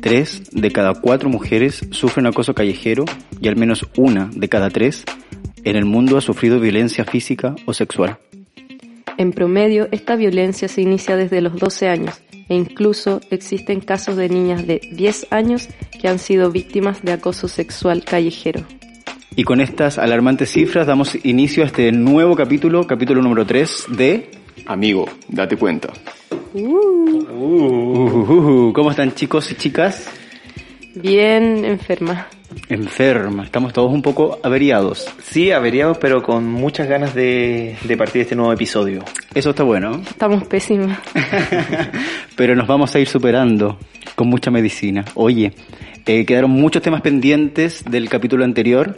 tres de cada cuatro mujeres sufren acoso callejero y al menos una de cada tres en el mundo ha sufrido violencia física o sexual. En promedio, esta violencia se inicia desde los 12 años e incluso existen casos de niñas de 10 años que han sido víctimas de acoso sexual callejero. Y con estas alarmantes cifras damos inicio a este nuevo capítulo, capítulo número 3 de Amigo, date cuenta. Uh, ¿Cómo están chicos y chicas? Bien enferma. Enferma, estamos todos un poco averiados. Sí, averiados, pero con muchas ganas de, de partir este nuevo episodio. Eso está bueno. Estamos pésimas. pero nos vamos a ir superando con mucha medicina. Oye, eh, quedaron muchos temas pendientes del capítulo anterior,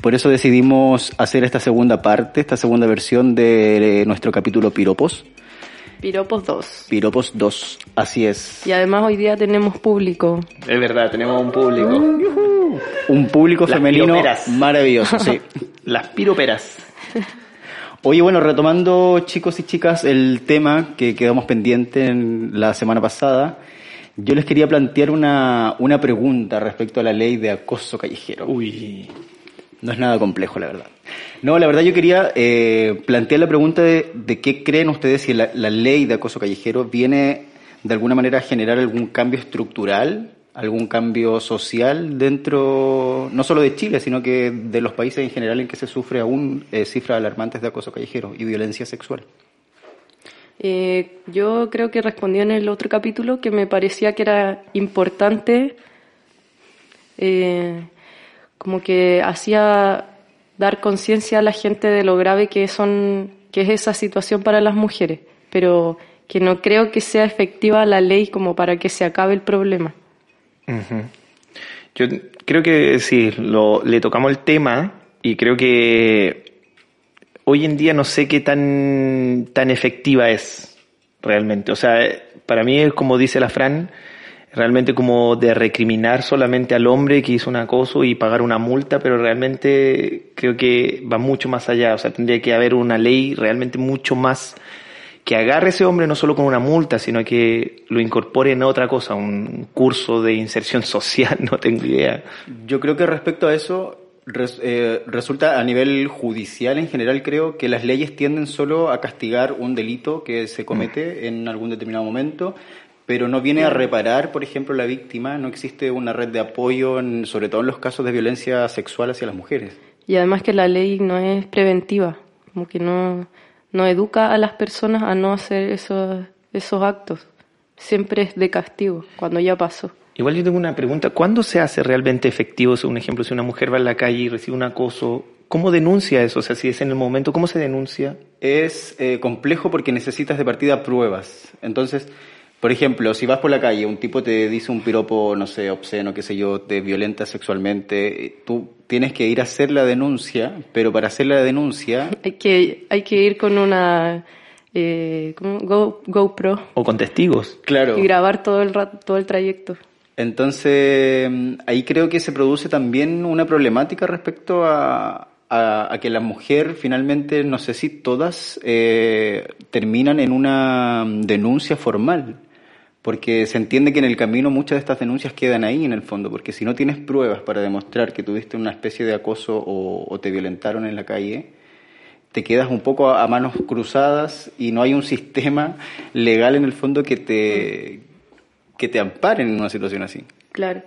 por eso decidimos hacer esta segunda parte, esta segunda versión de nuestro capítulo Piropos. Piropos 2. Piropos 2, así es. Y además hoy día tenemos público. Es verdad, tenemos un público. Un público femenino maravilloso, sí. Las piroperas. Oye, bueno, retomando chicos y chicas el tema que quedamos pendiente en la semana pasada, yo les quería plantear una, una pregunta respecto a la ley de acoso callejero. Uy. No es nada complejo, la verdad. No, la verdad yo quería eh, plantear la pregunta de, de, qué creen ustedes si la, ley de acoso callejero viene de alguna manera a generar algún cambio estructural, algún cambio social dentro, no solo de Chile, sino que de los países en general en que se sufre aún eh, cifras alarmantes de acoso callejero y violencia sexual. Eh, yo creo que respondí en el otro capítulo que me parecía que era importante como que hacía dar conciencia a la gente de lo grave que son que es esa situación para las mujeres, pero que no creo que sea efectiva la ley como para que se acabe el problema. Yo creo que sí, lo, le tocamos el tema y creo que hoy en día no sé qué tan, tan efectiva es realmente. O sea, para mí es como dice la Fran, realmente como de recriminar solamente al hombre que hizo un acoso y pagar una multa, pero realmente creo que va mucho más allá. O sea, tendría que haber una ley realmente mucho más que agarre a ese hombre no solo con una multa, sino que lo incorpore en otra cosa, un curso de inserción social, no tengo idea. Yo creo que respecto a eso, res, eh, resulta a nivel judicial en general creo que las leyes tienden solo a castigar un delito que se comete mm. en algún determinado momento, pero no viene a reparar, por ejemplo, la víctima, no existe una red de apoyo, en, sobre todo en los casos de violencia sexual hacia las mujeres. Y además que la ley no es preventiva, como que no, no educa a las personas a no hacer esos, esos actos. Siempre es de castigo, cuando ya pasó. Igual yo tengo una pregunta, ¿cuándo se hace realmente efectivo, un ejemplo, si una mujer va en la calle y recibe un acoso, ¿cómo denuncia eso? O sea, si es en el momento, ¿cómo se denuncia? Es eh, complejo porque necesitas de partida pruebas. Entonces, por ejemplo, si vas por la calle, un tipo te dice un piropo, no sé, obsceno, qué sé yo, te violenta sexualmente, tú tienes que ir a hacer la denuncia, pero para hacer la denuncia... Hay que, hay que ir con una... Eh, Go, GoPro. O con testigos. Claro. Y grabar todo el, todo el trayecto. Entonces, ahí creo que se produce también una problemática respecto a, a, a, que la mujer finalmente, no sé si todas eh, terminan en una denuncia formal, porque se entiende que en el camino muchas de estas denuncias quedan ahí en el fondo, porque si no tienes pruebas para demostrar que tuviste una especie de acoso o, te violentaron en la calle, te quedas un poco a, manos cruzadas y no hay un sistema legal en el fondo que te, que te amparen en una situación así. Claro.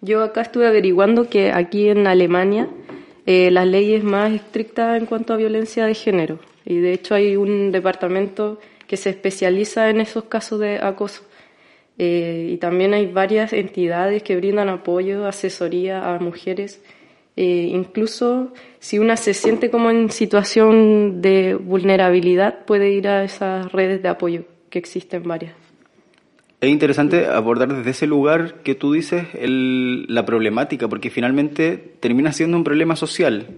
Yo acá estuve averiguando que aquí en Alemania eh, las leyes más estrictas en cuanto a violencia de género. Y de hecho hay un departamento que se especializa en esos casos de acoso. Eh, y también hay varias entidades que brindan apoyo, asesoría a mujeres. Eh, incluso si una se siente como en situación de vulnerabilidad, puede ir a esas redes de apoyo, que existen varias. Es interesante abordar desde ese lugar que tú dices la problemática, porque finalmente termina siendo un problema social.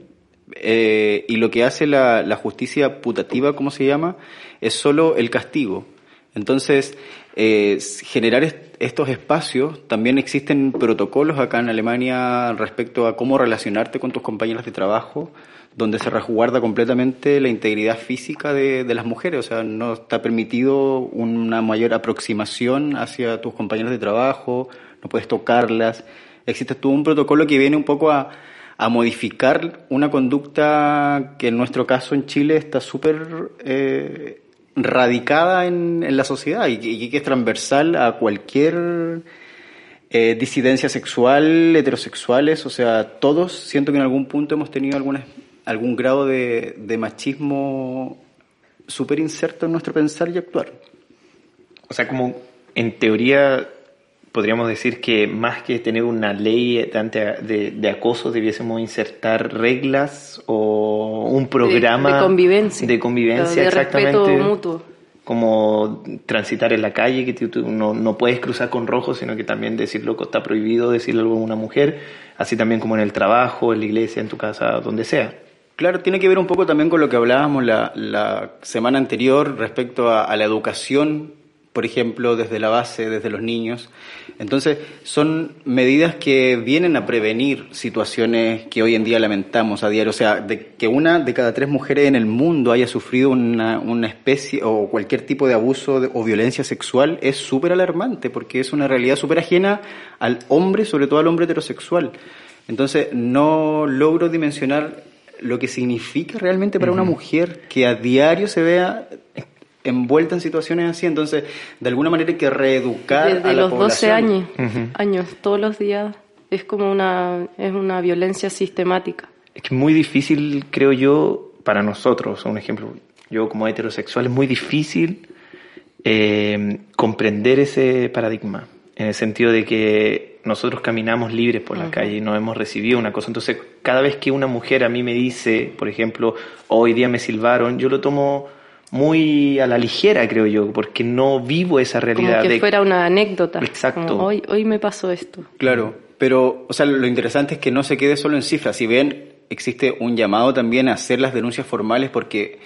Eh, y lo que hace la, la, justicia putativa, como se llama, es solo el castigo. Entonces, eh, generar estos espacios, también existen protocolos acá en Alemania respecto a cómo relacionarte con tus compañeras de trabajo, donde se resguarda completamente la integridad física de, las mujeres, o sea, no está permitido una mayor aproximación hacia tus compañeros de trabajo, no puedes tocarlas. Existe todo un protocolo que viene un poco a, a modificar una conducta que en nuestro caso en Chile está súper eh, radicada en, en, la sociedad y, que es transversal a cualquier eh, disidencia sexual, heterosexuales, o sea, todos siento que en algún punto hemos tenido alguna algún grado de, de machismo súper inserto en nuestro pensar y actuar. O sea, como en teoría podríamos decir que más que tener una ley de, de, acoso debiésemos insertar reglas o un programa de, de convivencia, de convivencia de exactamente. respeto mutuo. como transitar en la calle que tú, tú no, no, puedes cruzar con rojo sino que también decirlo está prohibido decirle algo a una mujer así también como en el trabajo en la iglesia en tu casa donde sea. Claro, tiene que ver un poco también con lo que hablábamos la, la semana anterior respecto a, a, la educación, por ejemplo, desde la base, desde los niños. Entonces, son medidas que vienen a prevenir situaciones que hoy en día lamentamos a diario. O sea, de que una de cada tres mujeres en el mundo haya sufrido una, una especie o cualquier tipo de abuso de, o violencia sexual es súper alarmante porque es una realidad súper ajena al hombre, sobre todo al hombre heterosexual. Entonces, no logro dimensionar lo que significa realmente para uh -huh. una mujer que a diario se vea envuelta en situaciones así, entonces de alguna manera hay que reeducar Desde a la los población. 12 años, uh -huh. años, todos los días es como una es una violencia sistemática. Es que es muy difícil, creo yo, para nosotros, un ejemplo, yo como heterosexual es muy difícil eh, comprender ese paradigma, en el sentido de que nosotros caminamos libres por la uh -huh. calle y no hemos recibido una cosa. Entonces, cada vez que una mujer a mí me dice, por ejemplo, hoy día me silbaron, yo lo tomo muy a la ligera, creo yo, porque no vivo esa realidad. Como que de... fuera una anécdota. Exacto. Como hoy, hoy me pasó esto. Claro, pero, o sea, lo interesante es que no se quede solo en cifras. Si bien existe un llamado también a hacer las denuncias formales, porque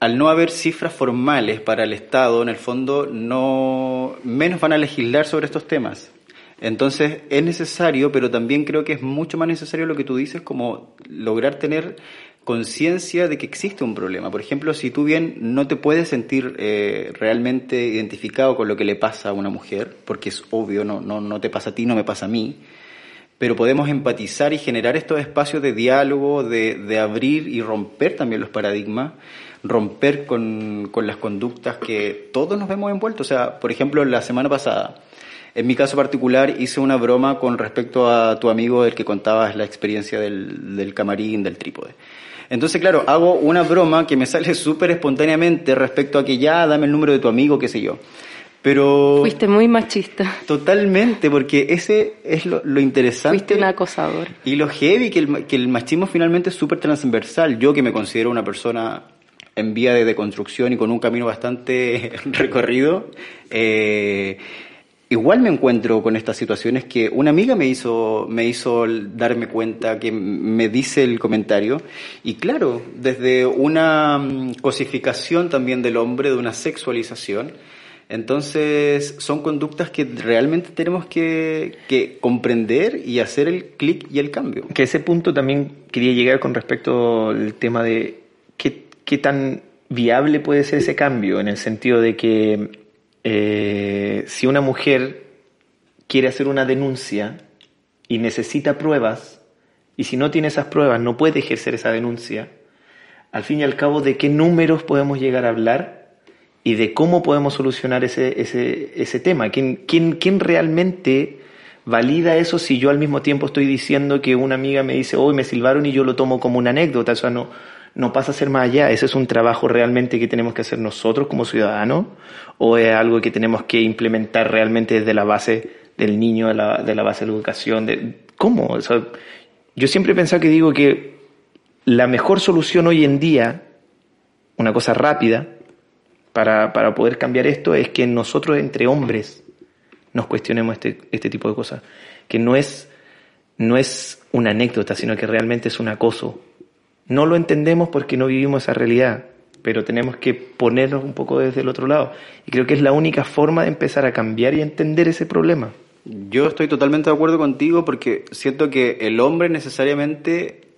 al no haber cifras formales para el Estado, en el fondo, no menos van a legislar sobre estos temas. Entonces es necesario, pero también creo que es mucho más necesario lo que tú dices, como lograr tener conciencia de que existe un problema. Por ejemplo, si tú bien no te puedes sentir eh, realmente identificado con lo que le pasa a una mujer, porque es obvio, no, no, no te pasa a ti, no me pasa a mí, pero podemos empatizar y generar estos espacios de diálogo, de, de abrir y romper también los paradigmas, romper con, con las conductas que todos nos vemos envueltos. O sea, por ejemplo, la semana pasada, en mi caso particular hice una broma con respecto a tu amigo del que contabas la experiencia del, del camarín, del trípode. Entonces, claro, hago una broma que me sale súper espontáneamente respecto a que ya dame el número de tu amigo, qué sé yo. Pero... Fuiste muy machista. Totalmente, porque ese es lo, lo interesante. Fuiste un acosador. Y lo heavy, que el, que el machismo finalmente es súper transversal. Yo que me considero una persona en vía de deconstrucción y con un camino bastante recorrido, eh, igual me encuentro con estas situaciones que una amiga me hizo, me hizo darme cuenta, que me dice el comentario, y claro, desde una cosificación también del hombre, de una sexualización, entonces son conductas que realmente tenemos que, que comprender y hacer el clic y el cambio. Que ese punto también quería llegar con respecto al tema de qué, qué tan viable puede ser ese cambio, en el sentido de que eh, si una mujer quiere hacer una denuncia y necesita pruebas, y si no tiene esas pruebas no puede ejercer esa denuncia, al fin y al cabo de qué números podemos llegar a hablar y de cómo podemos solucionar ese, ese, ese tema. ¿Quién, quién, ¿Quién realmente valida eso si yo al mismo tiempo estoy diciendo que una amiga me dice, hoy me silbaron y yo lo tomo como una anécdota? O sea, no, no pasa a ser más allá. ¿Ese es un trabajo realmente que tenemos que hacer nosotros como ciudadanos? ¿O es algo que tenemos que implementar realmente desde la base del niño, de la, base de la educación? De, ¿Cómo? Yo siempre he pensado que digo que la mejor solución hoy en día, una cosa rápida, para, para poder cambiar esto, es que nosotros entre hombres nos cuestionemos este, este tipo de cosas. Que no es, no es una anécdota, sino que realmente es un acoso no lo entendemos porque no vivimos esa realidad. pero tenemos que ponernos un poco desde el otro lado. Y creo que es la única forma de empezar a cambiar y entender ese problema. Yo estoy totalmente de acuerdo contigo porque siento que el hombre necesariamente,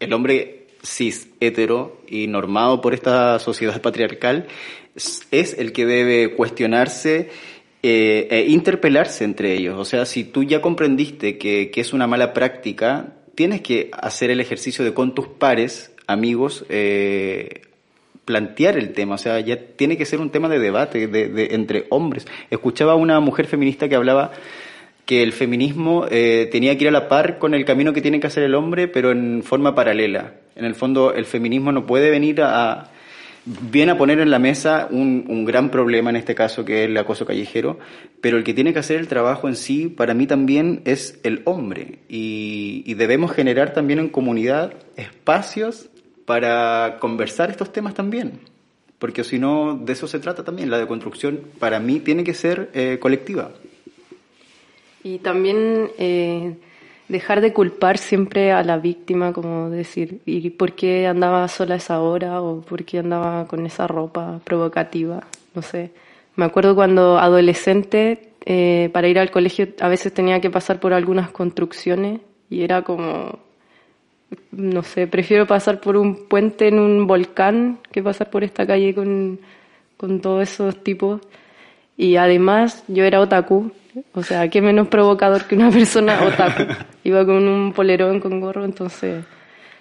el hombre cis, hetero y normado por esta sociedad patriarcal, es el que debe cuestionarse eh, e interpelarse entre ellos. O sea, si tú ya comprendiste que, que, es una mala práctica, tienes que hacer el ejercicio de con tus pares, amigos, eh, plantear el tema. O sea, ya tiene que ser un tema de debate de, de, entre hombres. Escuchaba a una mujer feminista que hablaba que el feminismo eh, tenía que ir a la par con el camino que tiene que hacer el hombre, pero en forma paralela. En el fondo, el feminismo no puede venir a, viene a poner en la mesa un, un, gran problema en este caso que es el acoso callejero, pero el que tiene que hacer el trabajo en sí, para mí también es el hombre y, debemos generar también en comunidad espacios para conversar estos temas también, porque si no, de eso se trata también, la deconstrucción para mí tiene que ser eh, colectiva. Y también... Eh dejar de culpar siempre a la víctima, como decir, ¿y por qué andaba sola esa hora? ¿O por qué andaba con esa ropa provocativa? No sé. Me acuerdo cuando adolescente, eh, para ir al colegio, a veces tenía que pasar por algunas construcciones y era como, no sé, prefiero pasar por un puente en un volcán que pasar por esta calle con, con todos esos tipos. Y además yo era otaku, o sea, qué menos provocador que una persona otaku. Iba con un polerón con gorro, entonces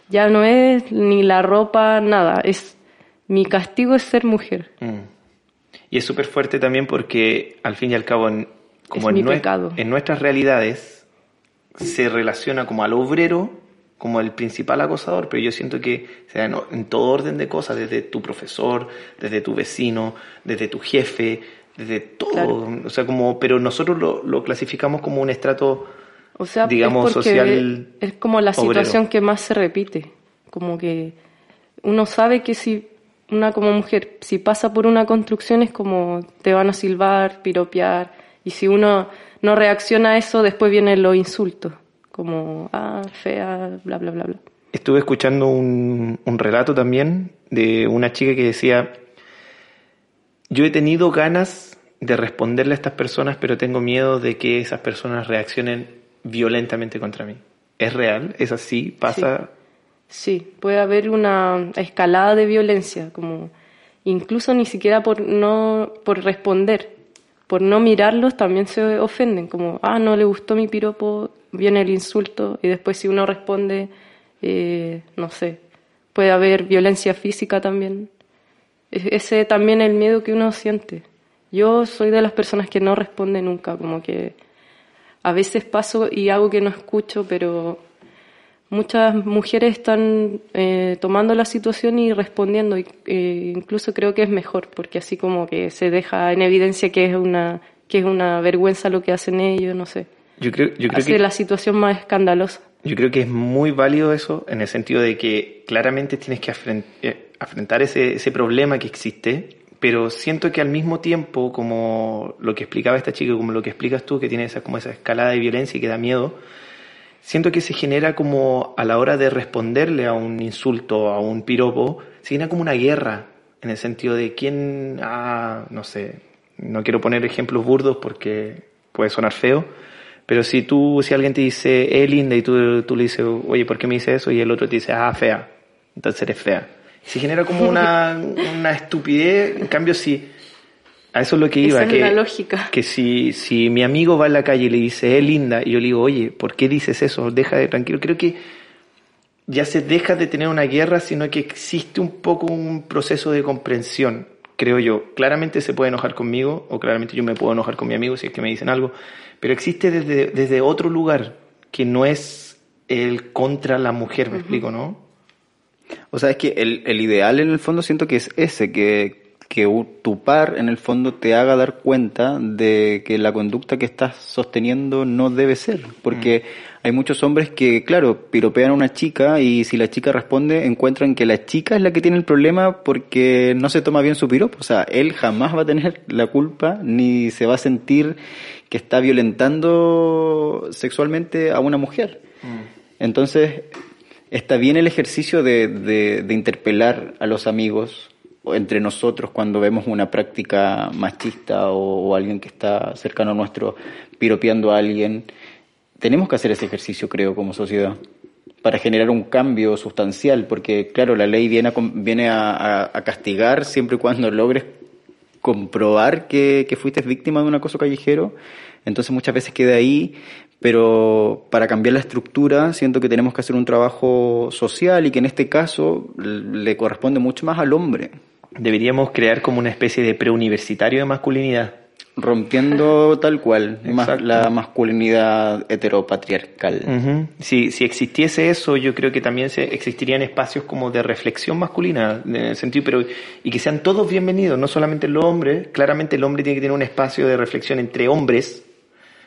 ya no es ni la ropa, nada. Es mi castigo es ser mujer. Mm. Y es súper fuerte también porque al fin y al cabo, en, como en, nue en nuestras realidades, se relaciona como al obrero como el principal acosador, pero yo siento que o sea, en todo orden de cosas, desde tu profesor, desde tu vecino, desde tu jefe, desde todo, claro. o sea, como, pero nosotros lo, lo, clasificamos como un estrato, o sea, digamos, es social. Es como la situación que más se repite, como que uno sabe que si una como mujer, si pasa por una construcción es como te van a silbar, piropear, y si uno no reacciona a eso, después vienen los insultos, como, ah, fea, bla, bla, bla, bla. Estuve escuchando un, un relato también de una chica que decía, yo he tenido ganas de responderle a estas personas, pero tengo miedo de que esas personas reaccionen violentamente contra mí. ¿Es real? ¿Es así? ¿Pasa? Sí, puede haber una escalada de violencia, como incluso ni siquiera por no por responder, por no mirarlos también se ofenden, como ah no le gustó mi piropo, viene el insulto y después si uno responde, eh, no sé, puede haber violencia física también ese también el miedo que uno siente. Yo soy de las personas que no responde nunca, como que a veces paso y hago que no escucho, pero muchas mujeres están eh, tomando la situación y respondiendo, y, eh, incluso creo que es mejor, porque así como que se deja en evidencia que es una, que es una vergüenza lo que hacen ellos, no sé. Yo creo, yo creo Hace que... la situación más escandalosa. Yo creo que es muy válido eso, en el sentido de que claramente tienes que afrontar ese, ese problema que existe, pero siento que al mismo tiempo, como lo que explicaba esta chica, como lo que explicas tú, que tiene esa, como esa escalada de violencia y que da miedo, siento que se genera como a la hora de responderle a un insulto, a un piropo, se genera como una guerra, en el sentido de quién, ah, no sé, no quiero poner ejemplos burdos porque puede sonar feo, pero si tú, si alguien te dice, es linda, y tú, tú le dices, oye, ¿por qué me dice eso? Y el otro te dice, ah, fea. Entonces eres fea. Se genera como una, una estupidez. En cambio, si, a eso es lo que iba. Esa que, es la lógica. Que si, si mi amigo va en la calle y le dice, es linda, y yo le digo, oye, ¿por qué dices eso? Deja de tranquilo. Creo que ya se deja de tener una guerra, sino que existe un poco un proceso de comprensión, creo yo. Claramente se puede enojar conmigo, o claramente yo me puedo enojar con mi amigo si es que me dicen algo, pero existe desde, desde otro lugar que no es el contra la mujer, me uh -huh. explico, ¿no? O sea, es que el, el, ideal en el fondo siento que es ese, que, que tu par en el fondo te haga dar cuenta de que la conducta que estás sosteniendo no debe ser, porque mm. hay muchos hombres que, claro, piropean a una chica y si la chica responde encuentran que la chica es la que tiene el problema porque no se toma bien su piropo, o sea, él jamás va a tener la culpa ni se va a sentir que está violentando sexualmente a una mujer. Mm. Entonces, está bien el ejercicio de, de, de, interpelar a los amigos entre nosotros cuando vemos una práctica machista o, alguien que está cercano a nuestro piropeando a alguien. Tenemos que hacer ese ejercicio, creo, como sociedad para generar un cambio sustancial, porque claro, la ley viene a- a castigar siempre y cuando logres comprobar que, que fuiste víctima de un acoso callejero, entonces muchas veces queda ahí, pero para cambiar la estructura siento que tenemos que hacer un trabajo social y que en este caso le corresponde mucho más al hombre, Deberíamos crear como una especie de preuniversitario de masculinidad. rompiendo tal cual más la masculinidad heteropatriarcal. Si, si existiese eso, yo creo que también se, existirían espacios como de reflexión masculina, en el sentido, pero, y que sean todos bienvenidos, no solamente los hombres. Claramente el hombre tiene que tener un espacio de reflexión entre hombres,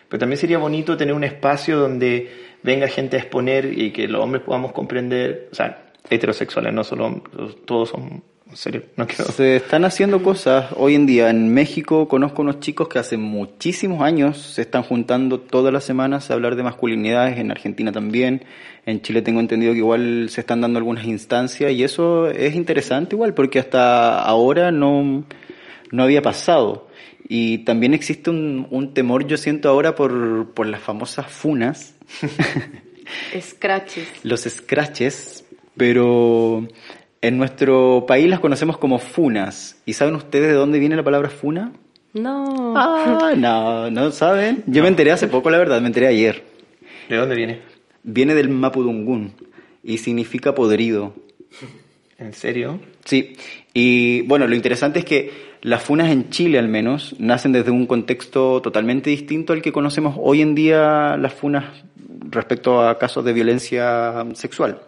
pero también sería bonito tener un espacio donde venga gente a exponer y que los hombres podamos comprender, o sea, heterosexuales, no solo todos son, serio, no quiero... Se están haciendo cosas hoy en día. En México conozco unos chicos que hace muchísimos años se están juntando todas las semanas a hablar de masculinidades, en Argentina también. En Chile tengo entendido que igual se están dando algunas instancias y eso es interesante igual porque hasta ahora no, no había pasado. Y también existe un, un temor, yo siento ahora, por, por las famosas funas, Scratches. los scratches, pero en nuestro país las conocemos como funas. ¿Y saben ustedes de dónde viene la palabra funa? No. Ah, no, no saben. Yo me enteré hace poco, la verdad, me enteré ayer. ¿De dónde viene? Viene del mapudungún y significa podrido. ¿En serio? Sí, y bueno, lo interesante es que las funas en Chile al menos nacen desde un contexto totalmente distinto al que conocemos hoy en día las funas respecto a casos de violencia sexual.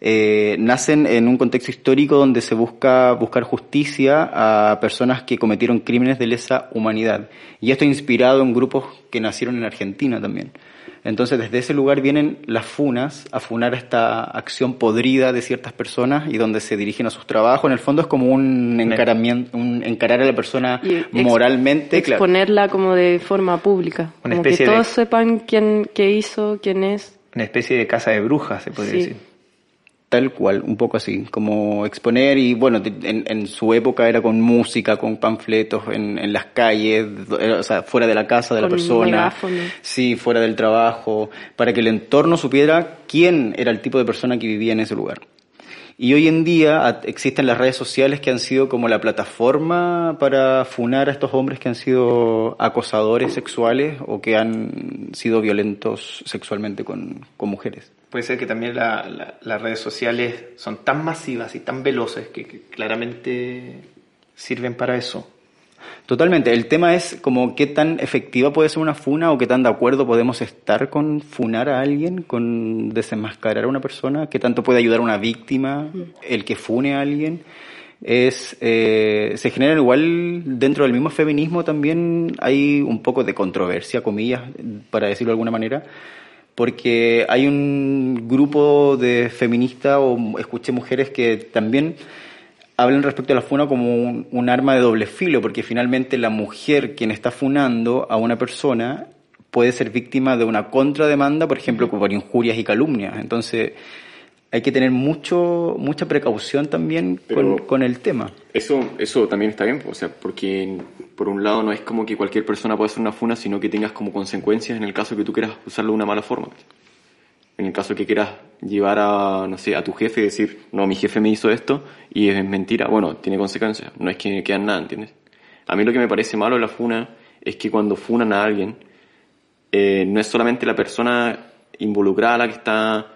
Eh, nacen en un contexto histórico donde se busca buscar justicia a personas que cometieron crímenes de lesa humanidad. Y esto inspirado en grupos que nacieron en Argentina también. Entonces, desde ese lugar vienen las funas a funar esta acción podrida de ciertas personas y donde se dirigen a sus trabajos. En el fondo es como un, encaramiento, un encarar a la persona Y ex- moralmente. claro. Exponerla como de forma pública. Una como que especie de- todos sepan quién qué hizo, quién es. Una especie de casa de brujas, se podría Sí. decir. Tal cual, un poco así, como exponer y bueno, en, en su época era con música, con panfletos en, en las calles, eh, o sea, fuera de la casa de la persona, sí, fuera del trabajo, para que el entorno supiera quién era el tipo de persona que vivía en ese lugar. Y hoy en día existen las redes sociales que han sido como la plataforma para funar a estos hombres que han sido acosadores sexuales o que han sido violentos sexualmente con, con mujeres. Puede ser que también la- la- las redes sociales son tan masivas y tan veloces que claramente sirven para eso. Totalmente. El tema es como qué tan efectiva puede ser una funa o qué tan de acuerdo podemos estar con funar a alguien, con desenmascarar a una persona, qué tanto puede ayudar a una víctima el que fune a alguien. Es, eh, se genera igual dentro del mismo feminismo también hay un poco de controversia, comillas, para decirlo de alguna manera, porque hay un grupo de feministas o escuché mujeres que también hablan respecto a la funa como un, un arma de doble filo, porque finalmente la mujer quien está funando a una persona puede ser víctima de una contrademanda, por ejemplo, por injurias y calumnias. Entonces, hay que tener mucho mucha precaución también con, con el tema. Eso, eso también está bien, o sea, porque por un lado no es como que cualquier persona pueda hacer una funa, sino que tengas como consecuencias en el caso que tú quieras usarlo de una mala forma. En el caso que quieras llevar a, no sé, a tu jefe y decir, no, mi jefe me hizo esto y es mentira, bueno, tiene consecuencias, no es que quedan nada, ¿entiendes? A mí lo que me parece malo de la funa es que cuando funan a alguien, eh, no es solamente la persona involucrada la que está,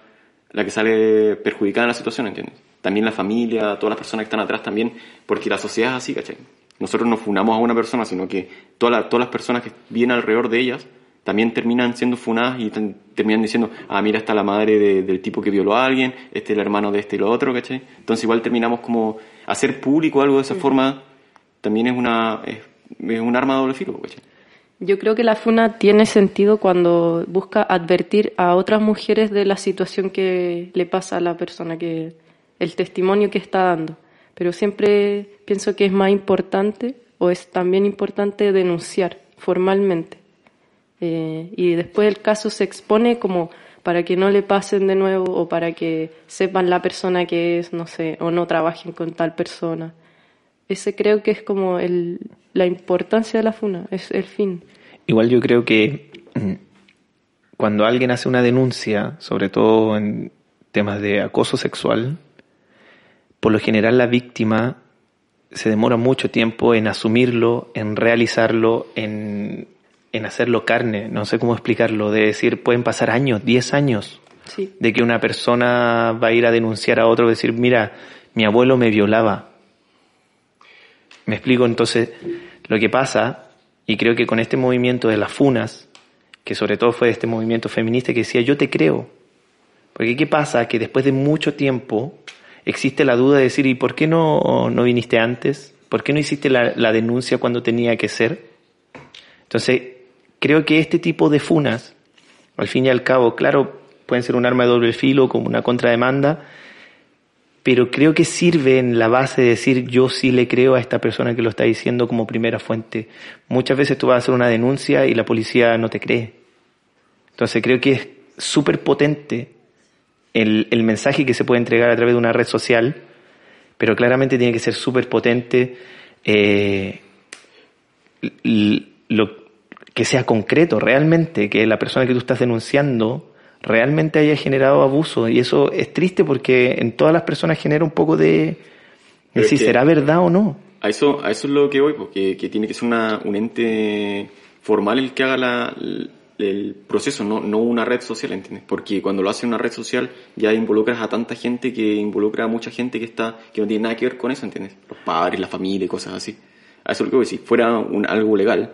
la que sale perjudicada en la situación, ¿entiendes? También la familia, todas las personas que están atrás también, porque la sociedad es así, ¿cachai? Nosotros no funamos a una persona, sino que todas las, todas las personas que vienen alrededor de ellas también terminan siendo funadas y terminan diciendo, ah, mira, está la madre de- del tipo que violó a alguien, este es el hermano de este y lo otro, ¿cachai? Entonces igual terminamos como hacer público algo de esa forma, también es una, es, es un arma de doble filo, ¿cachai? Yo creo que la funa tiene sentido cuando busca advertir a otras mujeres de la situación que le pasa a la persona, que el testimonio que está dando. Pero siempre pienso que es más importante o es también importante denunciar formalmente. Eh, y después el caso se expone como para que no le pasen de nuevo o para que sepan la persona que es, no sé, o no trabajen con tal persona. ese creo que es como el, la importancia de la funa, es el fin. Igual yo creo que mm, cuando alguien hace una denuncia, sobre todo en temas de acoso sexual, por lo general la víctima se demora mucho tiempo en asumirlo, en realizarlo, en, en hacerlo carne. No sé cómo explicarlo. De decir, pueden pasar años, 10 años, Sí. de que una persona va a ir a denunciar a otro, decir, mira, mi abuelo me violaba. Me explico entonces lo que pasa, y creo que con este movimiento de las funas, que sobre todo fue este movimiento feminista que decía, yo te creo. Porque ¿qué pasa? Que después de mucho tiempo existe la duda de decir, ¿y por qué no, no viniste antes? ¿Por qué no hiciste la, la denuncia cuando tenía que ser? Entonces, creo que este tipo de funas, al fin y al cabo, claro, pueden ser un arma de doble filo como una contrademanda, pero creo que sirve en la base de decir yo sí le creo a esta persona que lo está diciendo como primera fuente. Muchas veces tú vas a hacer una denuncia y la policía no te cree. Entonces creo que es súper potente el, el mensaje que se puede entregar a través de una red social, pero claramente tiene que ser súper potente eh, lo, que sea concreto realmente, que la persona que tú estás denunciando realmente haya generado abuso. Y eso es triste porque en todas las personas genera un poco de, de si será verdad o no. A eso, a eso es lo que voy, porque que tiene que ser una, un ente formal el que haga la, el, el proceso, no, no una red social, ¿entiendes? Porque cuando lo hace una red social ya involucras a tanta gente que involucra a mucha gente que está que no tiene nada que ver con eso, ¿entiendes? Los padres, la familia y cosas así. A eso es lo que voy, si fuera un, algo legal,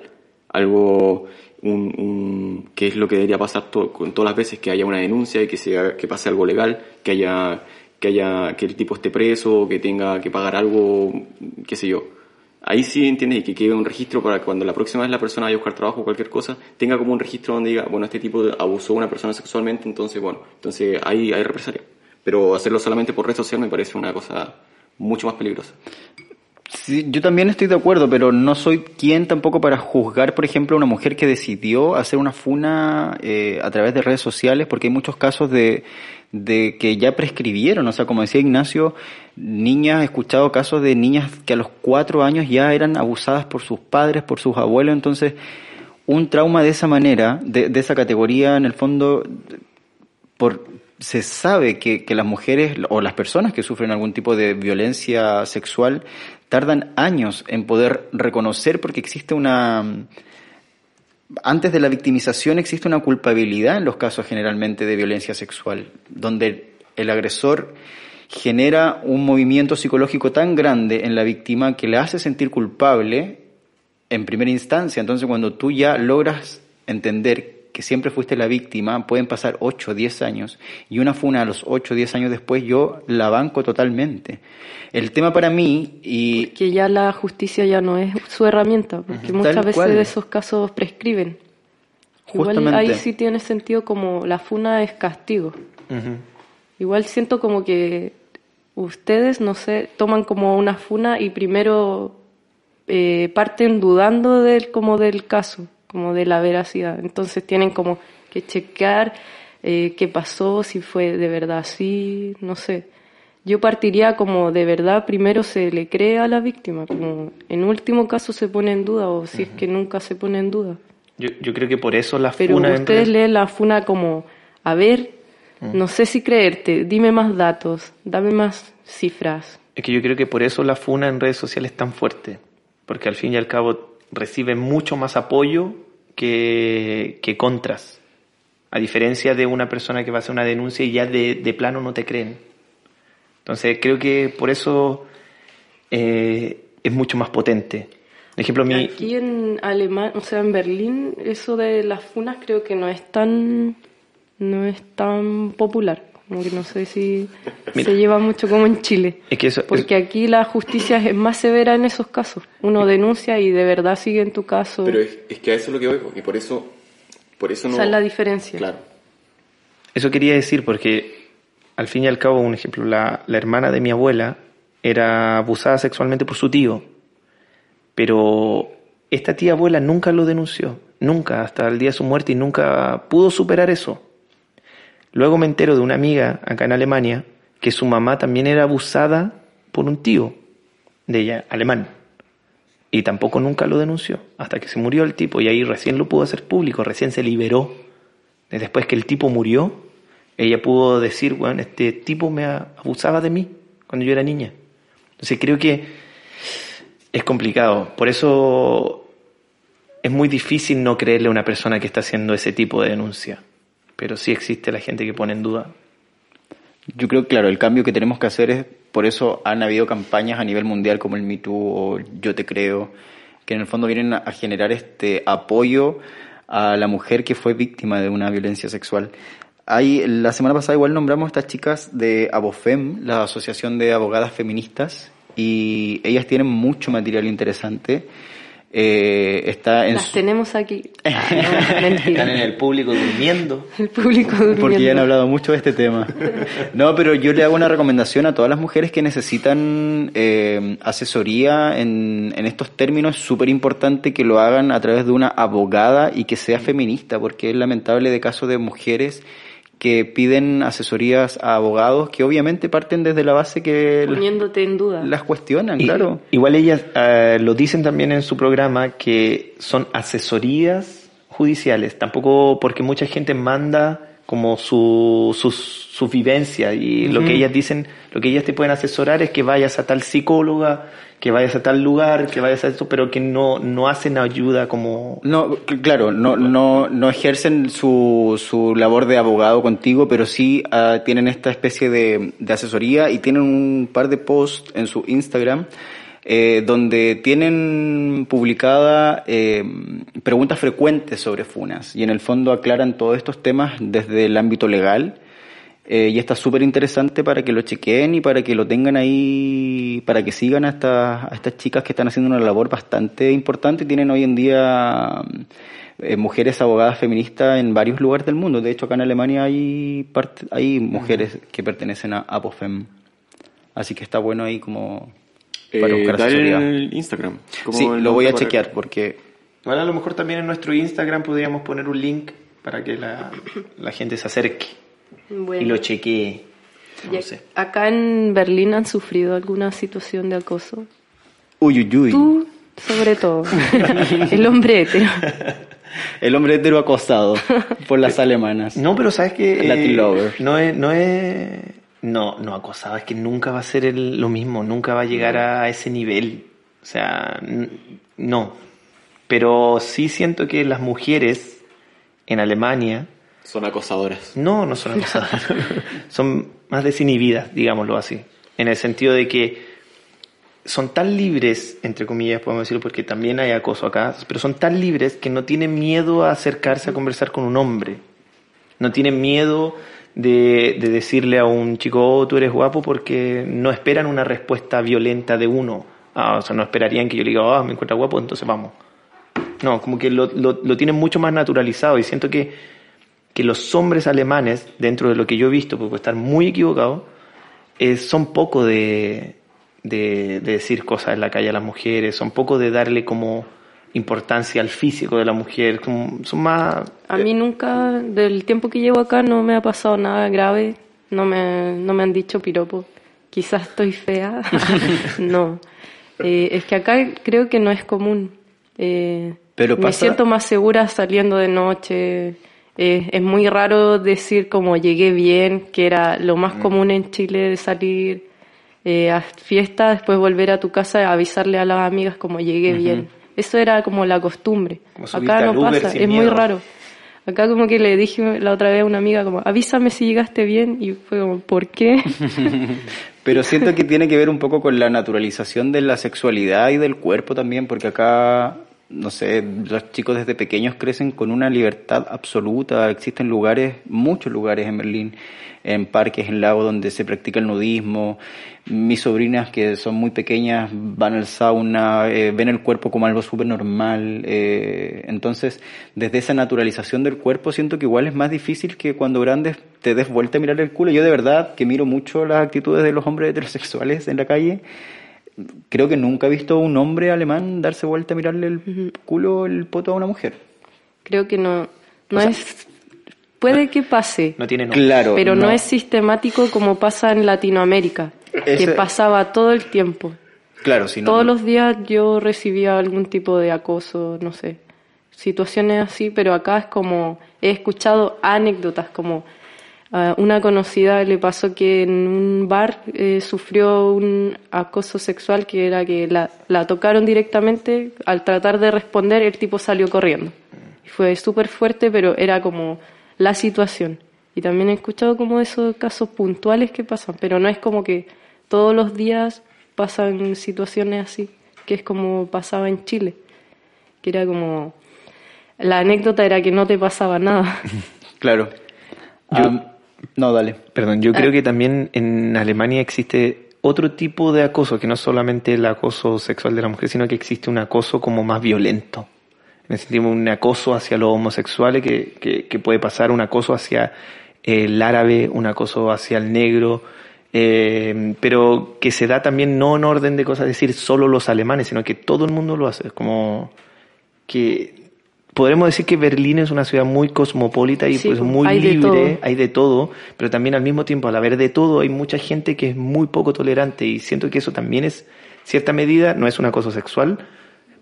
algo un, un- que es lo que debería pasar to- con todas las veces que haya una denuncia y que sea que pase algo legal, que haya que haya que el tipo esté preso, que tenga que pagar algo, qué sé yo. Ahí sí entiendes que quede un registro para cuando la próxima vez la persona vaya a buscar trabajo o cualquier cosa, tenga como un registro donde diga, bueno, este tipo abusó a una persona sexualmente, entonces bueno, entonces ahí hay represalia. Pero hacerlo solamente por red social me parece una cosa mucho más peligrosa. Sí, yo también estoy de acuerdo, pero no soy quien tampoco para juzgar, por ejemplo, a una mujer que decidió hacer una funa eh, a través de redes sociales, porque hay muchos casos de, de que ya prescribieron. O sea, como decía Ignacio, niñas, he escuchado casos de niñas que a los cuatro años ya eran abusadas por sus padres, por sus abuelos. Entonces, un trauma de esa manera, de, de esa categoría, en el fondo, por, se sabe que, que las mujeres o las personas que sufren algún tipo de violencia sexual tardan años en poder reconocer porque existe una... Antes de la victimización existe una culpabilidad en los casos generalmente de violencia sexual, donde el agresor genera un movimiento psicológico tan grande en la víctima que le hace sentir culpable en primera instancia. Entonces, cuando tú ya logras entender que siempre fuiste la víctima, pueden pasar 8 o 10 años, y una funa a los 8 o 10 años después, yo la banco totalmente. El tema para mí, y Que ya la justicia ya no es su herramienta, porque muchas veces cual. esos casos prescriben. Igual ahí sí tiene sentido como la funa es castigo. Igual siento como que ustedes, no sé, toman como una funa y primero eh, parten dudando del, como del caso, como de la veracidad. Entonces tienen como que checar eh, qué pasó, si fue de verdad así, no sé. Yo partiría como de verdad primero se le cree a la víctima, como en último caso se pone en duda o si es que nunca se pone en duda. Yo, yo creo que por eso las Pero funas en ustedes leen la funa como, a ver, no sé si creerte, dime más datos, dame más cifras. Es que yo creo que por eso la funa en redes sociales es tan fuerte. Porque al fin y al cabo recibe mucho más apoyo que, contras. A diferencia de una persona que va a hacer una denuncia y ya de, de plano no te creen. Entonces creo que por eso eh, es mucho más potente. Ejemplo, mi, Aquí en Alemania, o sea, en Berlín, eso de las funas creo que no es tan, no es tan popular. Como que no sé si Mira. se lleva mucho como en Chile. es que eso, Porque aquí la justicia es más severa en esos casos. Uno denuncia y de verdad sigue en tu caso. Pero es, es que a eso es lo que voy, porque por eso, por eso no... Esa es la diferencia. Claro. Eso quería decir porque, al fin y al cabo, un ejemplo, la, la hermana de mi abuela era abusada sexualmente por su tío, pero esta tía abuela nunca lo denunció, nunca, hasta el día de su muerte, y nunca pudo superar eso. Luego me entero de una amiga acá en Alemania que su mamá también era abusada por un tío. de ella alemán. Y tampoco nunca lo denunció, hasta que se murió el tipo y ahí recién lo pudo hacer público, recién se liberó. Después que el tipo murió, ella pudo decir, bueno, este tipo me abusaba de mí cuando yo era niña. Entonces creo que es complicado. Por eso es muy difícil no creerle a una persona que está haciendo ese tipo de denuncia. Pero sí existe la gente que pone en duda. Yo creo, claro, el cambio que tenemos que hacer es, por eso han habido campañas a nivel mundial como el Me Too o Yo Te Creo, que en el fondo vienen a generar este apoyo a la mujer que fue víctima de una violencia sexual. Hay, la semana pasada igual nombramos a estas chicas de Abofem, la Asociación de Abogadas Feministas, y ellas tienen mucho material interesante eh, está en Las tenemos aquí. Ah, Están en el público durmiendo. El público durmiendo. Porque ya han hablado mucho de este tema. No, pero yo le hago una recomendación a todas las mujeres que necesitan eh, asesoría en, en estos términos. Es súper importante que lo hagan a través de una abogada y que sea feminista, porque es lamentable de casos de mujeres que piden asesorías a abogados que obviamente parten desde la base que poniéndote en duda las cuestionan, claro. Igual ellas eh, lo dicen también en su programa que son asesorías judiciales, tampoco porque mucha gente manda como su, su, su vivencia. Y lo que ellas dicen, lo que ellas te pueden asesorar es que vayas a tal psicóloga, que vayas a tal lugar, que vayas a esto, pero que no, no hacen ayuda como... No, claro, no, no, no ejercen su, su labor de abogado contigo, pero sí uh, tienen esta especie de, de asesoría y tienen un par de posts en su Instagram eh, donde tienen publicada eh, preguntas frecuentes sobre funas y en el fondo aclaran todos estos temas desde el ámbito legal eh, y está súper interesante para que lo chequeen y para que lo tengan ahí, para que sigan a, estas a estas chicas que están haciendo una labor bastante importante. Tienen hoy en día eh, mujeres abogadas feministas en varios lugares del mundo. De hecho, acá en Alemania hay, hay mujeres que pertenecen a APOFEM. Así que está bueno ahí como para buscar asesoría. el Instagram. Sí, lo voy a chequear porque... Bueno, a lo mejor también en nuestro Instagram podríamos poner un link para que la, la gente se acerque y lo chequee. No sé. Acá en Berlín han sufrido alguna situación de acoso. Uy, uy, uy. Tú, sobre todo. el hombre hetero. El hombre hetero acosado por las alemanas. No, pero sabes que Latin lover. no es, no es, no, no acosado, es que nunca va a ser el- lo mismo, nunca va a llegar a ese nivel. O sea, no. Pero sí siento que las mujeres en Alemania Son acosadoras. no, no son acosadas. son más desinhibidas, digámoslo así. En el sentido de que son tan libres, entre comillas, podemos decirlo, porque también hay acoso acá, pero son tan libres que no tienen miedo a acercarse a conversar con un hombre. No tienen miedo de, de decirle a un chico, oh, tú eres guapo, porque no esperan una respuesta violenta de uno. Ah, o sea, no esperarían que yo le diga, ah, me encuentras guapo, entonces vamos. No, como que lo, lo, lo tienen mucho más naturalizado y siento que, que los hombres alemanes, dentro de lo que yo he visto, porque puedo estar muy equivocado, eh, son poco de, de, de decir cosas en la calle a las mujeres, son poco de darle como importancia al físico de la mujer, como- son más... A mí nunca, del tiempo que llevo acá, no me ha pasado nada grave. No me, no me han dicho piropo. Quizás estoy fea. no. Eh, es que acá creo que no es común. Eh, Pero me siento más segura saliendo de noche. Eh, es muy raro decir como llegué bien, que era lo Mm. más común en Chile de salir eh, a fiesta, después volver a tu casa y avisarle a las amigas como llegué bien. Eso era como la costumbre. Como Acá no pasa, es muy raro. Acá como que le dije la otra vez a una amiga como, avísame si llegaste bien y fue como, ¿por qué? Pero siento que tiene que ver un poco con la naturalización de la sexualidad y del cuerpo también, porque acá, no sé, los chicos desde pequeños crecen con una libertad absoluta. Existen lugares, muchos lugares en Berlín, en parques, en lagos donde se practica el nudismo. Mis sobrinas que son muy pequeñas van al sauna, eh, ven el cuerpo como algo súper normal. eh, entonces, desde esa naturalización del cuerpo siento que igual es más difícil que cuando grandes te des vuelta a mirar el culo. Yo de verdad que miro mucho las actitudes de los hombres heterosexuales en la calle. Creo que nunca he visto a un hombre alemán darse vuelta a mirarle el culo, el poto a una mujer. Creo que no, no es... Puede que pase, No tiene nombre. Claro. pero no. es sistemático como pasa en Latinoamérica, que pasaba todo el tiempo. Claro, si no- Todos los días yo recibía algún tipo de acoso, no sé, situaciones así, pero acá es como, he escuchado anécdotas, como a una conocida le pasó que en un bar eh, sufrió un acoso sexual que era que la, la tocaron directamente, al tratar de responder el tipo salió corriendo. Y fue súper fuerte, pero era como la situación. Y también he escuchado como esos casos puntuales que pasan, pero no es como que todos los días pasan situaciones así, que es como pasaba en Chile, que era como... La anécdota era que no te pasaba nada. Claro. Ah, no, dale. Perdón, yo creo que también en Alemania existe otro tipo de acoso, que no solamente el acoso sexual de la mujer, sino que existe un acoso como más violento. En el sentido, un acoso hacia los homosexuales que, que, que puede pasar, un acoso hacia el árabe, un acoso hacia el negro, eh, pero que se da también no en orden de cosas, es decir, solo los alemanes, sino que todo el mundo lo hace. Es como que podremos decir que Berlín es una ciudad muy cosmopolita y Sí, pues muy hay libre, hay de todo, pero también al mismo tiempo, al haber de todo, hay mucha gente que es muy poco tolerante y siento que eso también es, cierta medida, no es un acoso sexual,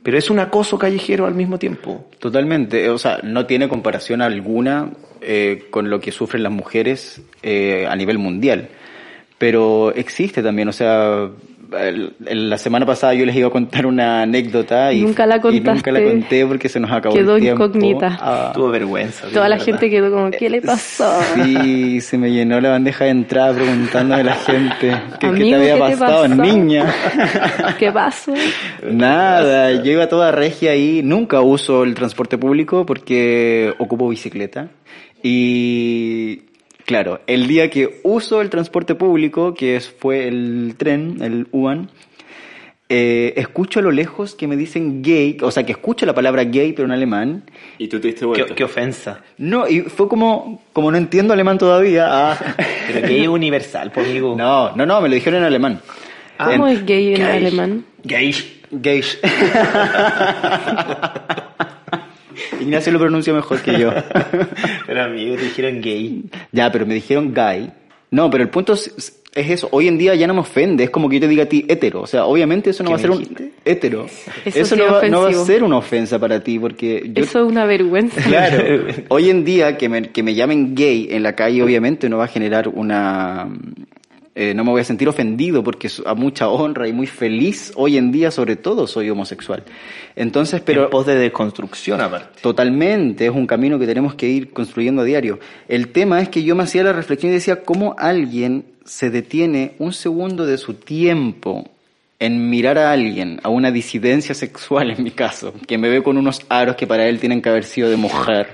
pero es un acoso callejero al mismo tiempo. Totalmente, o sea, no tiene comparación alguna eh, con lo que sufren las mujeres eh, a nivel mundial, pero existe también, o sea, el- el- la semana pasada yo les iba a contar una anécdota y Nunca la y nunca la contaste. conté porque se nos acabó Quedó el tiempo. incógnita. Ah, Tuvo vergüenza. Toda la gente quedó como, ¿qué le pasó? Sí, se me llenó la bandeja de entrada preguntando a la gente que, qué Amigo, te había ¿qué te pasado, pasó? niña. ¿Qué pasó? Nada, yo iba toda regia ahí, nunca uso el transporte público porque ocupo bicicleta. Y claro, el día que uso el transporte público, que es, fue el tren, el U-Bahn, eh, escucho a lo lejos que me dicen gay, o sea, que escucho la palabra gay, pero en alemán. Y tú te diste vuelta. Qué, qué ofensa. No, y fue como, como no entiendo alemán todavía. ah. Pero es universal, por amigo. No, no, no, me lo dijeron en alemán. ¿Cómo En- es gay en Gay. alemán? Gay. Gay. Ignacio lo pronuncia mejor que yo. Pero amigo, te dijeron gay. Ya, pero me dijeron gay. No, pero el punto es, es eso. Hoy en día ya no me ofende. Es como que yo te diga a ti hetero. O sea, obviamente eso no ¿Qué va a ser un hetero. Eso Eso, no, va, no va a ser una ofensa para ti porque yo Eso es una vergüenza. Claro, hoy en día que me, que me llamen gay en la calle obviamente no va a generar una... eh, no me voy a sentir ofendido porque a mucha honra y muy feliz hoy en día sobre todo soy homosexual. Entonces, pero... en pos de desconstrucción aparte. Totalmente, es un camino que tenemos que ir construyendo a diario. El tema es que yo me hacía la reflexión y decía, ¿cómo alguien se detiene un segundo de su tiempo en mirar a alguien, a una disidencia sexual en mi caso, que me ve con unos aros que para él tienen que haber sido de mujer?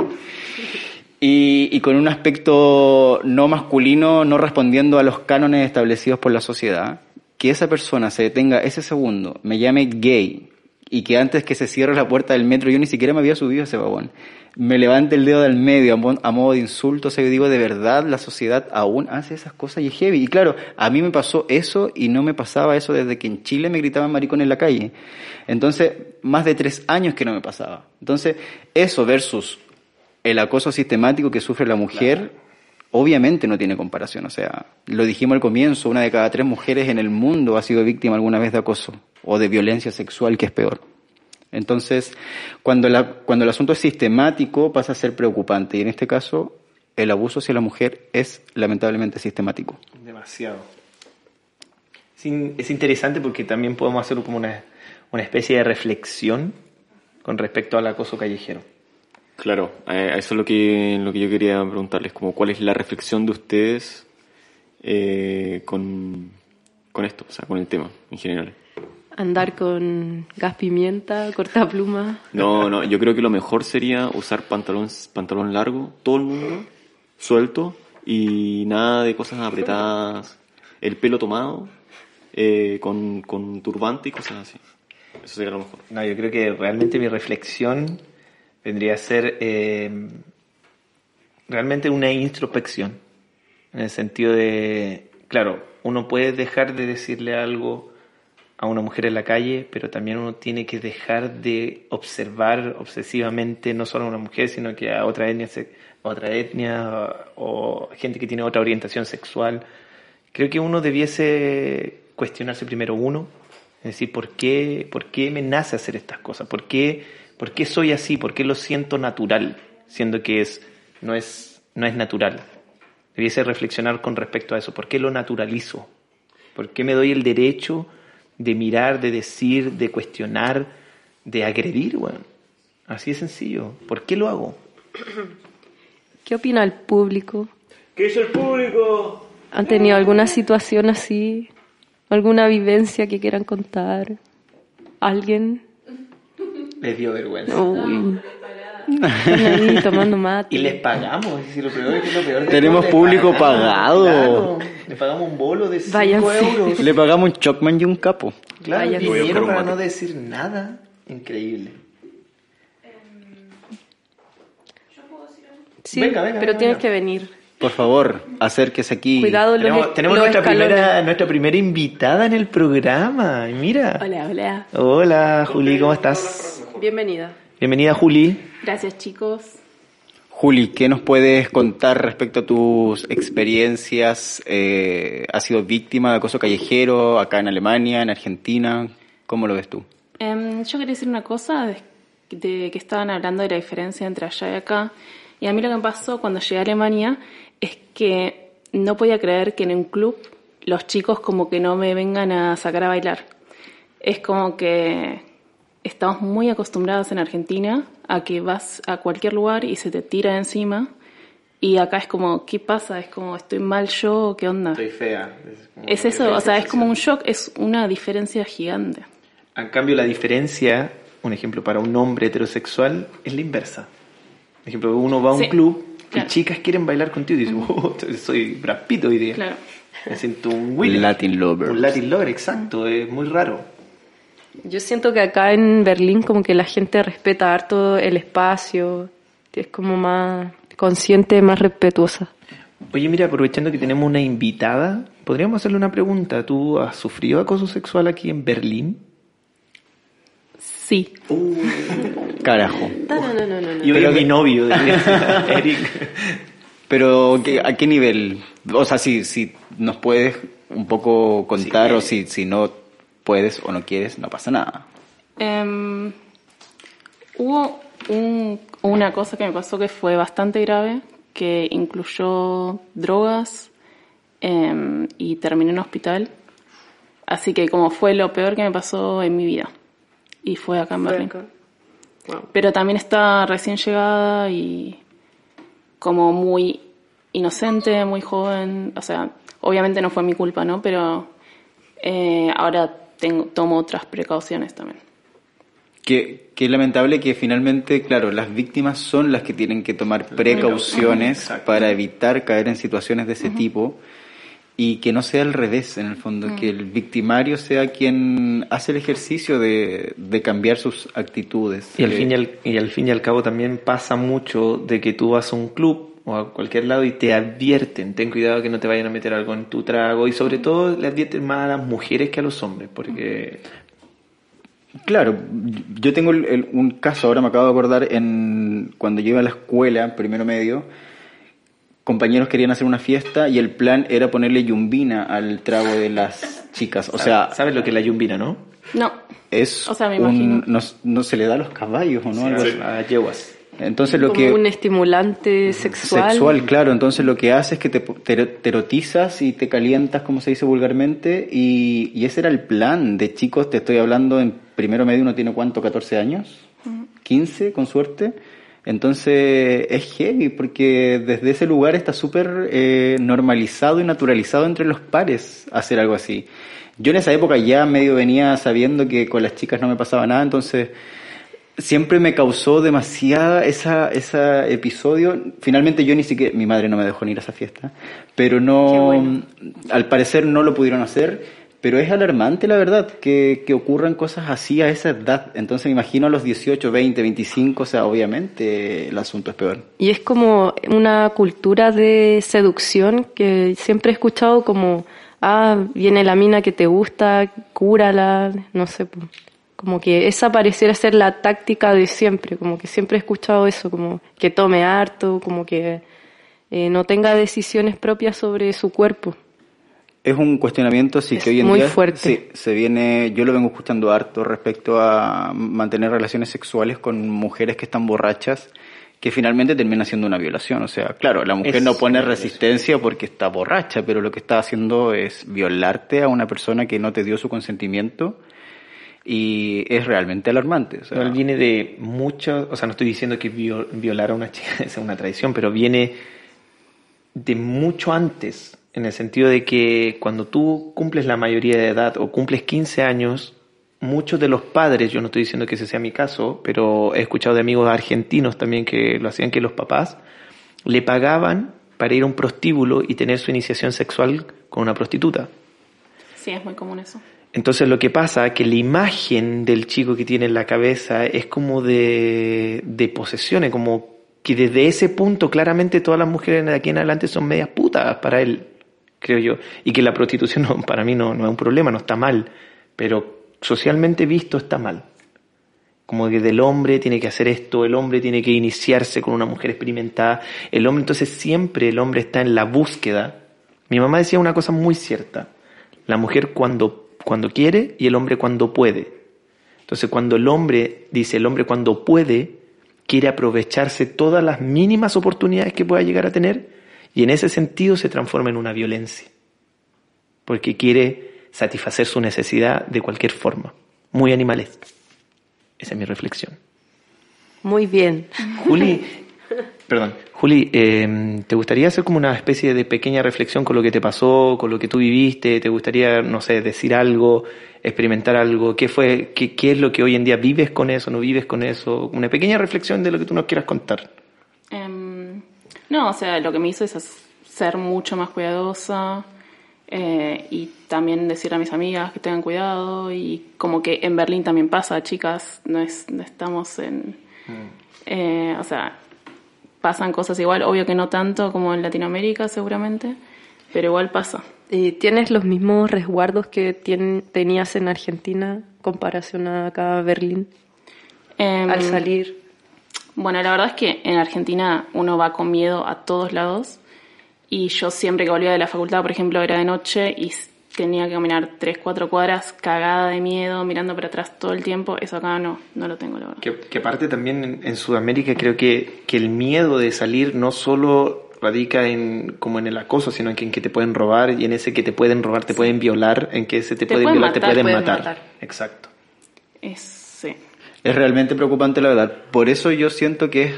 Y, y con un aspecto no masculino, no respondiendo a los cánones establecidos por la sociedad, que esa persona se detenga ese segundo, me llame gay, y que antes que se cierre la puerta del metro, yo ni siquiera me había subido a ese vagón, me levante el dedo del medio a, mo- a modo de insulto, o yo digo, de verdad la sociedad aún hace esas cosas y es heavy. Y claro, a mí me pasó eso y no me pasaba eso desde que en Chile me gritaban maricón en la calle. Entonces, más de tres años que no me pasaba. Entonces, eso versus el acoso sistemático que sufre la mujer, obviamente no tiene comparación. O sea, lo dijimos al comienzo, una de cada tres mujeres en el mundo ha sido víctima alguna vez de acoso o de violencia sexual, que es peor. Entonces, cuando, la, cuando el asunto es sistemático, pasa a ser preocupante. Y en este caso, el abuso hacia la mujer es lamentablemente sistemático. Demasiado. Es, in- es interesante porque también podemos hacer como una, una especie de reflexión con respecto al acoso callejero. Claro, eh, eso es lo que, lo que yo quería preguntarles, como cuál es la reflexión de ustedes eh, con, con esto, o sea, con el tema en general. Andar con gas pimienta, cortapluma. No, no, yo creo que lo mejor sería usar pantalón, pantalón largo, todo el mundo, suelto, y nada de cosas apretadas, el pelo tomado, eh, con, con turbante y cosas así. Eso sería lo mejor. No, yo creo que realmente mi reflexión vendría a ser eh, realmente una introspección. En el sentido de, claro, uno puede dejar de decirle algo a una mujer en la calle, pero también uno tiene que dejar de observar obsesivamente no solo a una mujer, sino que a otra etnia, otra etnia o gente que tiene otra orientación sexual. Creo que uno debiese cuestionarse primero uno Es decir, ¿por qué, ¿por qué me nace hacer estas cosas? ¿Por qué, ¿Por qué soy así? ¿Por qué lo siento natural? Siendo que es, no, es, no es natural. Debiese reflexionar con respecto a eso. ¿Por qué lo naturalizo? ¿Por qué me doy el derecho de mirar, de decir, de cuestionar, de agredir? Bueno, así de sencillo. ¿Por qué lo hago? ¿Qué opina el público? ¿Qué es el público? ¿Han tenido alguna situación así? ¿Alguna vivencia que quieran contar? ¿Alguien? Les dio vergüenza. Uy. Ahí tomando mate. Y les pagamos, es decir, lo peor es que lo peor de Tenemos todo, les público pagamos, pagado. claro. le pagamos un bolo de 5 Váyanse. euros. Le pagamos un Chocman y un capo. Claro, Váyanse. vinieron para no decir nada. Increíble. Sí, Venga, venga, pero venga, tienes venga. que venir. Por favor, acérquese aquí. Cuidado los, Tenemos, tenemos los nuestra, primera, nuestra primera invitada en el programa. Mira. Hola, hola. Hola, Juli, ¿cómo estás? Bienvenida. Bienvenida, Juli. Gracias, chicos. Juli, ¿qué nos puedes contar respecto a tus experiencias? Eh, ¿Has sido víctima de acoso callejero acá en Alemania, en Argentina? ¿Cómo lo ves tú? Em, yo quería decir una cosa de, de que estaban hablando de la diferencia entre allá y acá. Y a mí lo que me pasó cuando llegué a Alemania es que no podía creer que en un club los chicos como que no me vengan a sacar a bailar. Es como que estamos muy acostumbrados en Argentina a que vas a cualquier lugar y se te tira encima. Y acá es como, ¿qué pasa? Es como, ¿estoy mal yo qué onda? fea. Es eso, o sea, es como un shock, es una diferencia gigante. En cambio, la diferencia, un ejemplo para un hombre heterosexual, es la inversa. Por ejemplo, uno va a un Sí, club claro. y chicas quieren bailar contigo y dices, "Oh, soy Brad Pitt hoy día. Claro. Me siento un. Latin lover. Un Latin lover, exacto. Es muy raro. Yo siento que acá en Berlín como que la gente respeta harto el espacio, es como más consciente, más respetuosa. Oye, mira, aprovechando que tenemos una invitada, podríamos hacerle una pregunta. ¿Tú has sufrido acoso sexual aquí en Berlín? Sí. Carajo. No, no, no, no, no. Y hoy Pero es que- mi novio, Eric. Pero, ¿qué- ¿a qué nivel? O sea, si, si nos puedes un poco contar Sí. o si, si no puedes o no quieres, no pasa nada. Em, hubo un- una cosa que me pasó que fue bastante grave, que incluyó drogas em, y terminé en hospital. Así que como fue lo peor que me pasó en mi vida. Y fue acá en Berlín. Pero también estaba recién llegada y como muy inocente, muy joven. O sea, obviamente no fue mi culpa, ¿no? Pero eh, ahora tengo, tomo otras precauciones también. Qué, qué lamentable que finalmente, claro, las víctimas son las que tienen que tomar precauciones Exacto. para evitar caer en situaciones de ese tipo y que no sea al revés, en el fondo, que el victimario sea quien hace el ejercicio de, de cambiar sus actitudes. Y al, Eh, fin y, al, y al fin y al cabo también pasa mucho de que tú vas a un club o a cualquier lado y te advierten, ten cuidado que no te vayan a meter algo en tu trago y sobre todo le advierten más a las mujeres que a los hombres, porque Claro, yo tengo el- el- un caso, ahora me acabo de acordar, en cuando yo iba a la escuela, primero medio, compañeros querían hacer una fiesta y el plan era ponerle yumbina al trago de las chicas. O sea, sabes lo que es la yumbina, ¿no? No, es O sea, me un... No, no se le da a los caballos, ¿o no? A yeguas. Entonces lo como que... un estimulante sexual. Sexual, claro. Entonces lo que hace es que te, te, te erotizas y te calientas, como se dice vulgarmente, y, y ese era el plan de chicos, te estoy hablando en primero medio, uno tiene cuánto, 14 años, 15 con suerte. Entonces es heavy porque desde ese lugar está súper eh, normalizado y naturalizado entre los pares hacer algo así. Yo en esa época ya medio venía sabiendo que con las chicas no me pasaba nada, entonces siempre me causó demasiada esa, ese episodio. Finalmente yo ni siquiera, mi madre no me dejó ni ir a esa fiesta, pero no, bueno. al parecer no lo pudieron hacer. Pero es alarmante, la verdad, que, que ocurran cosas así a esa edad. Entonces me imagino a los 18, 20, 25, o sea, obviamente el asunto es peor. Y es como una cultura de seducción que siempre he escuchado como, ah, viene la mina que te gusta, cúrala, no sé. Como que esa pareciera ser la táctica de siempre, como que siempre he escuchado eso, como que tome harto, como que eh, no tenga decisiones propias sobre su cuerpo. Es un cuestionamiento, sí, Es que hoy en muy día fuerte. sí, se viene, yo lo vengo escuchando harto respecto a mantener relaciones sexuales con mujeres que están borrachas, que finalmente termina siendo una violación. O sea, claro, la mujer Es no pone resistencia porque está borracha, pero lo que está haciendo es violarte a una persona que no te dio su consentimiento y es realmente alarmante. O sea, No, él viene de mucho, o sea, no estoy diciendo que viol- violar a una chica sea una tradición, pero viene de mucho antes, en el sentido de que cuando tú cumples la mayoría de edad o cumples 15 años, muchos de los padres, yo no estoy diciendo que ese sea mi caso, pero he escuchado de amigos argentinos también que lo hacían, que los papás le pagaban para ir a un prostíbulo y tener su iniciación sexual con una prostituta. Sí, es muy común eso. Entonces lo que pasa es que la imagen del chico que tiene en la cabeza es como de, de posesiones, como que desde ese punto claramente todas las mujeres de aquí en adelante son medias putas para él, creo yo. Y que la prostitución para mí no, no es un problema, no está mal, pero socialmente visto está mal. Como que del hombre tiene que hacer esto, el hombre tiene que iniciarse con una mujer experimentada, el hombre entonces siempre el hombre está en la búsqueda. Mi mamá decía una cosa muy cierta, la mujer cuando, cuando quiere y el hombre cuando puede. Entonces cuando el hombre dice el hombre cuando puede, quiere aprovecharse todas las mínimas oportunidades que pueda llegar a tener y en ese sentido se transforma en una violencia. Porque quiere satisfacer su necesidad de cualquier forma. Muy animalesca. Esa es mi reflexión. Muy bien. Juli, perdón, Juli, eh, ¿te gustaría hacer como una especie de pequeña reflexión con lo que te pasó, con lo que tú viviste? ¿Te gustaría, no sé, decir algo, experimentar algo? ¿Qué fue, qué, qué es lo que hoy en día vives con eso, no vives con eso? Una pequeña reflexión de lo que tú nos quieras contar. Em, no, o sea, lo que me hizo es ser mucho más cuidadosa eh, y también decir a mis amigas que tengan cuidado y como que en Berlín también pasa, chicas, no, es, no estamos en... eh, o sea, pasan cosas igual, obvio que no tanto como en Latinoamérica seguramente, pero igual pasa. ¿Y tienes los mismos resguardos que tenías en Argentina en comparación a acá a Berlín Em, al salir? Bueno, la verdad es que en Argentina uno va con miedo a todos lados y yo siempre que volvía de la facultad, por ejemplo, era de noche y tenía que caminar tres, cuatro cuadras cagada de miedo, mirando para atrás todo el tiempo. Eso acá no, no lo tengo, la verdad. Que, que aparte también en, en Sudamérica creo que, que el miedo de salir no solo radica en como en el acoso, sino en que, en que te pueden robar y en ese que te pueden robar, te pueden violar, en que ese te, Te pueden pueden violar, te pueden pueden matar. matar. Exacto. Es, sí. Es realmente preocupante la verdad. Por eso yo siento que es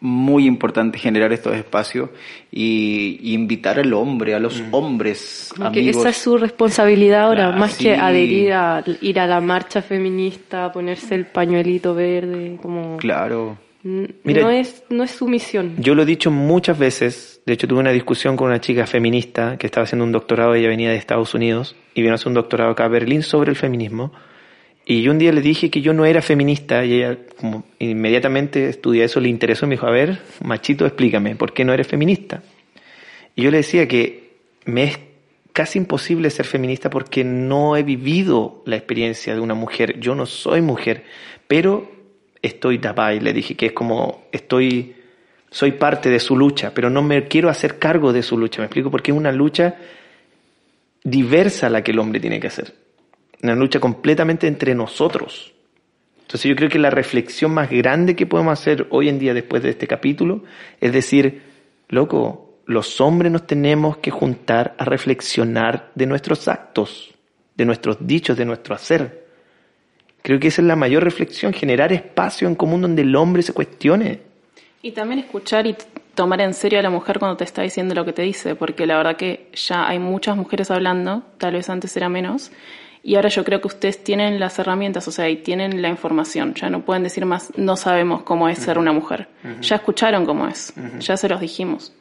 muy importante generar estos espacios y, y invitar al hombre, a los hombres, Como que amigos. esa es su responsabilidad ahora, Claro, más sí. que adherir a ir a la marcha feminista, ponerse el pañuelito verde, como Claro. Mira, no es no es su misión. Yo lo he dicho muchas veces, de hecho tuve una discusión con una chica feminista que estaba haciendo un doctorado, ella venía de Estados Unidos y vino a hacer un doctorado acá a Berlín sobre el feminismo. Y yo un día le dije que yo no era feminista y ella como inmediatamente estudia eso, le interesó y me dijo, a ver, machito, explícame, ¿por qué no eres feminista? Y yo le decía que me es casi imposible ser feminista porque no he vivido la experiencia de una mujer, yo no soy mujer, pero estoy tapada y le dije que es como estoy soy parte de su lucha, pero no me quiero hacer cargo de su lucha, me explico porque es una lucha diversa la que el hombre tiene que hacer. Una lucha completamente entre nosotros. Entonces yo creo que la reflexión más grande que podemos hacer hoy en día después de este capítulo es decir, loco, los hombres nos tenemos que juntar a reflexionar de nuestros actos, de nuestros dichos, de nuestro hacer. Creo que esa es la mayor reflexión, generar espacio en común donde el hombre se cuestione. Y también escuchar y tomar en serio a la mujer cuando te está diciendo lo que te dice, porque la verdad que ya hay muchas mujeres hablando, tal vez antes era menos, y ahora yo creo que ustedes tienen las herramientas, o sea, y tienen la información, ya no pueden decir más, no sabemos cómo es ser una mujer, ya escucharon cómo es, ya se los dijimos.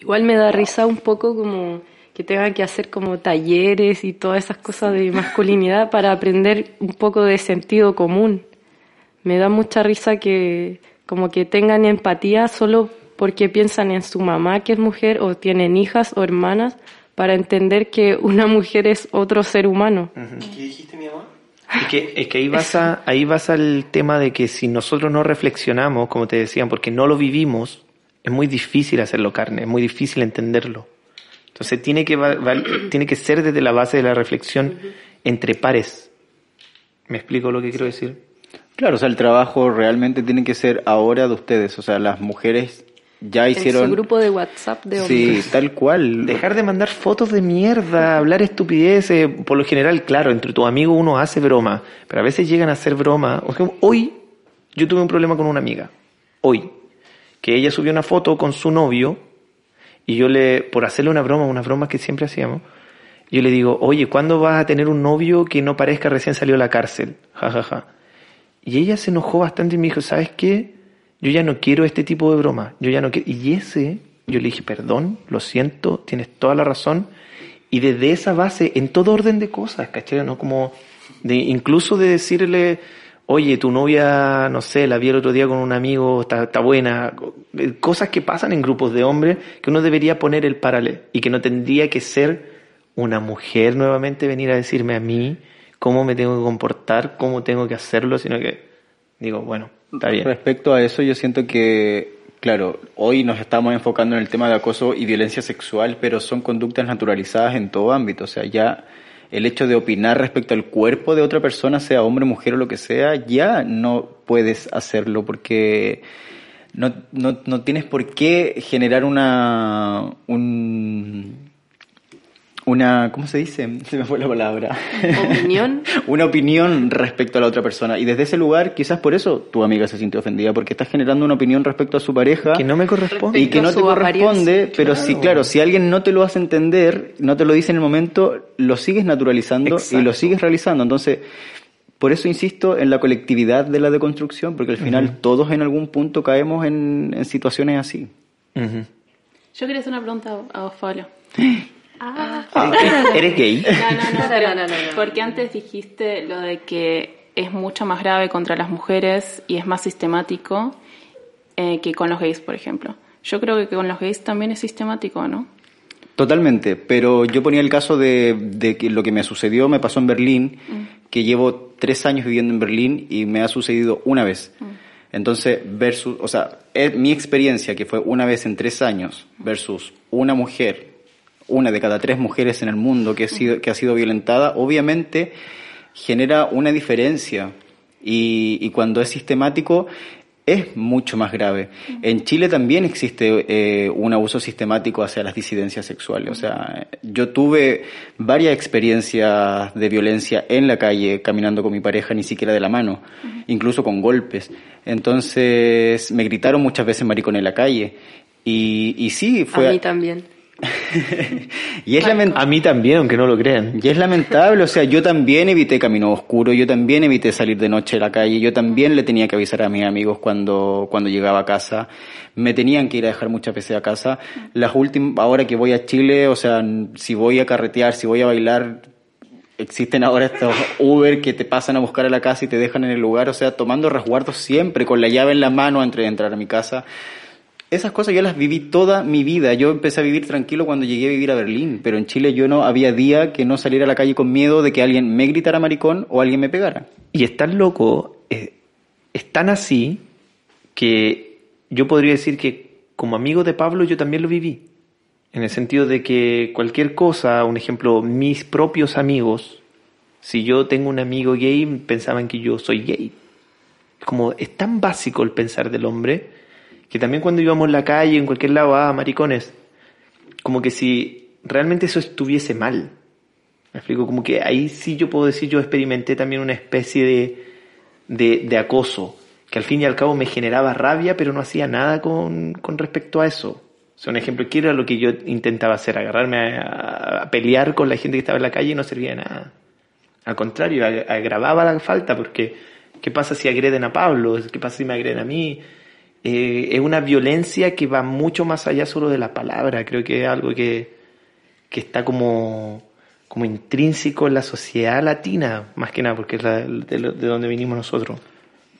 Igual me da risa un poco como que tengan que hacer como talleres y todas esas cosas de masculinidad para aprender un poco de sentido común. Me da mucha risa que como que tengan empatía solo porque piensan en su mamá que es mujer o tienen hijas o hermanas para entender que una mujer es otro ser humano. ¿Qué dijiste, mi amor? Es que, es que ahí vas a, ahí vas al tema de que si nosotros no reflexionamos, como te decían, porque no lo vivimos, es muy difícil hacerlo carne, es muy difícil entenderlo. Entonces tiene que, tiene que ser desde la base de la reflexión entre pares. ¿Me explico lo que quiero decir? Claro, o sea, el trabajo realmente tiene que ser ahora de ustedes. O sea, las mujeres ya hicieron... En su grupo de WhatsApp de Sí, hombres. tal cual. Dejar de mandar fotos de mierda, hablar estupideces. Por lo general, claro, entre tus amigos uno hace broma, pero a veces llegan a hacer broma. Por ejemplo, hoy yo tuve un problema con una amiga. Hoy. Que ella subió una foto con su novio y yo le, por hacerle una broma, una broma que siempre hacíamos, yo le digo, oye, ¿cuándo vas a tener un novio que no parezca recién salió de la cárcel? Ja, ja, ja. Y ella se enojó bastante y me dijo, ¿sabes qué? Yo ya no quiero este tipo de broma. Yo ya no quiero. Y ese, yo le dije, perdón, lo siento, tienes toda la razón. Y desde esa base, en todo orden de cosas, ¿cachai? ¿No? Como, de, incluso de decirle, oye, tu novia, no sé, la vi el otro día con un amigo, está, está buena. Cosas que pasan en grupos de hombres que uno debería poner el paralelo y que no tendría que ser una mujer nuevamente venir a decirme a mí cómo me tengo que comportar, cómo tengo que hacerlo, sino que digo, bueno, Respecto a eso, yo siento que, claro, hoy nos estamos enfocando en el tema de acoso y violencia sexual, pero son conductas naturalizadas en todo ámbito. O sea, ya el hecho de opinar respecto al cuerpo de otra persona, sea hombre, mujer o lo que sea, ya no puedes hacerlo porque no, no, no tienes por qué generar una, un, una, ¿cómo se dice? Se me fue la palabra. Opinión. una opinión respecto a la otra persona. Y desde ese lugar, quizás por eso tu amiga se sintió ofendida, porque estás generando una opinión respecto a su pareja. Que no me corresponde. y que no te corresponde, apariencia. pero Claro. si, claro, si alguien no te lo hace entender, no te lo dice en el momento, lo sigues naturalizando y lo sigues realizando. Entonces, por eso insisto en la colectividad de la deconstrucción, porque al final todos en algún punto caemos en, en situaciones así. Yo quería hacer una pregunta a vos, Pablo. Ah, ¿Eres gay? No, no, no, No, no, no, no. Porque antes dijiste lo de que es mucho más grave contra las mujeres y es más sistemático eh, que con los gays, por ejemplo. Yo creo que con los gays también es sistemático, ¿no? Totalmente, pero yo ponía el caso de, de que lo que me sucedió me pasó en Berlín, que llevo tres años viviendo en Berlín y me ha sucedido una vez. Entonces, versus, o sea, es mi experiencia que fue una vez en tres años versus una mujer, una de cada tres mujeres en el mundo que ha sido, que ha sido violentada, obviamente genera una diferencia y, y cuando es sistemático es mucho más grave. En Chile también existe eh, un abuso sistemático hacia las disidencias sexuales. O sea, yo tuve varias experiencias de violencia en la calle, caminando con mi pareja, ni siquiera de la mano, incluso con golpes. Entonces, me gritaron muchas veces maricón en la calle. Y, y sí, fue... A mí también. Y es lamentable. A mí también, aunque no lo crean. Y es lamentable, o sea, yo también evité camino oscuro, yo también evité salir de noche a la calle, yo también le tenía que avisar a mis amigos cuando, cuando llegaba a casa, me tenían que ir a dejar muchas veces a casa. Las últimas, ahora que voy a Chile, o sea, si voy a carretear, si voy a bailar, existen ahora estos Uber que te pasan a buscar a la casa y te dejan en el lugar, o sea, tomando resguardos siempre, con la llave en la mano antes de entrar a mi casa. Esas cosas yo las viví toda mi vida. Yo empecé a vivir tranquilo cuando llegué a vivir a Berlín, pero en Chile yo no había día que no saliera a la calle con miedo de que alguien me gritara maricón o alguien me pegara. Y es tan loco, eh, es tan así, que yo podría decir que como amigo de Pablo yo también lo viví. En el sentido de que cualquier cosa, un ejemplo, mis propios amigos, si yo tengo un amigo gay, pensaban que yo soy gay. Como es tan básico el pensar del hombre, que también cuando íbamos en la calle, en cualquier lado, ah, maricones, como que si realmente eso estuviese mal. Me explico, como que ahí sí yo puedo decir, yo experimenté también una especie de, de, acoso, que al fin y al cabo me generaba rabia, pero no hacía nada con, con respecto a eso. O sea, un ejemplo, ¿qué era lo que yo intentaba hacer? Agarrarme a, a pelear con la gente que estaba en la calle y no servía de nada. Al contrario, ag- agravaba la falta, porque ¿qué pasa si agreden a Pablo? ¿Qué pasa si me agreden a mí? Eh, es una violencia que va mucho más allá solo de la palabra. Creo que es algo que, que está como, como intrínseco en la sociedad latina, más que nada, porque es la- de, donde vinimos nosotros.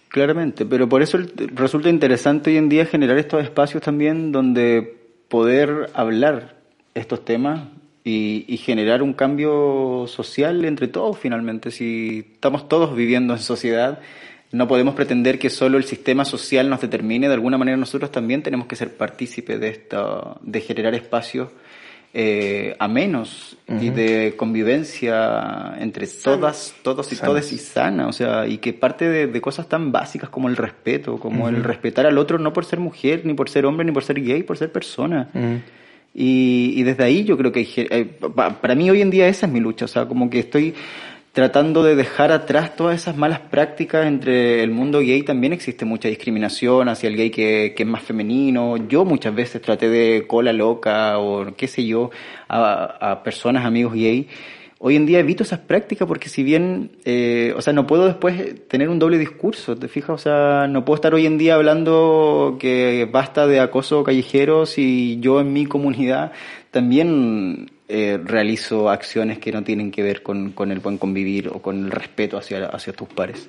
Claramente, pero por eso resulta interesante hoy en día generar estos espacios también donde poder hablar estos temas y generar un cambio social entre todos finalmente. Si estamos todos viviendo en sociedad, no podemos pretender que solo el sistema social nos determine, de alguna manera nosotros también tenemos que ser partícipes de, esta, de generar espacios eh, amenos y de convivencia entre todas, todos y todes y sana, o sea, y que parte de, de cosas tan básicas como el respeto, como el respetar al otro no por ser mujer, ni por ser hombre, ni por ser gay, por ser persona. Y, y desde ahí yo creo que hay eh, pa- para mí hoy en día esa es mi lucha, o sea, como que estoy tratando de dejar atrás todas esas malas prácticas entre el mundo gay. También existe mucha discriminación hacia el gay que, es más femenino. Yo muchas veces traté de cola loca o qué sé yo a, a personas, amigos gay. Hoy en día evito esas prácticas porque si bien, eh, o sea, no puedo después tener un doble discurso, ¿te fijas? O sea, no puedo estar hoy en día hablando que basta de acoso callejero si yo en mi comunidad también eh, realizo acciones que no tienen que ver con, con el buen convivir o con el respeto hacia, hacia tus pares.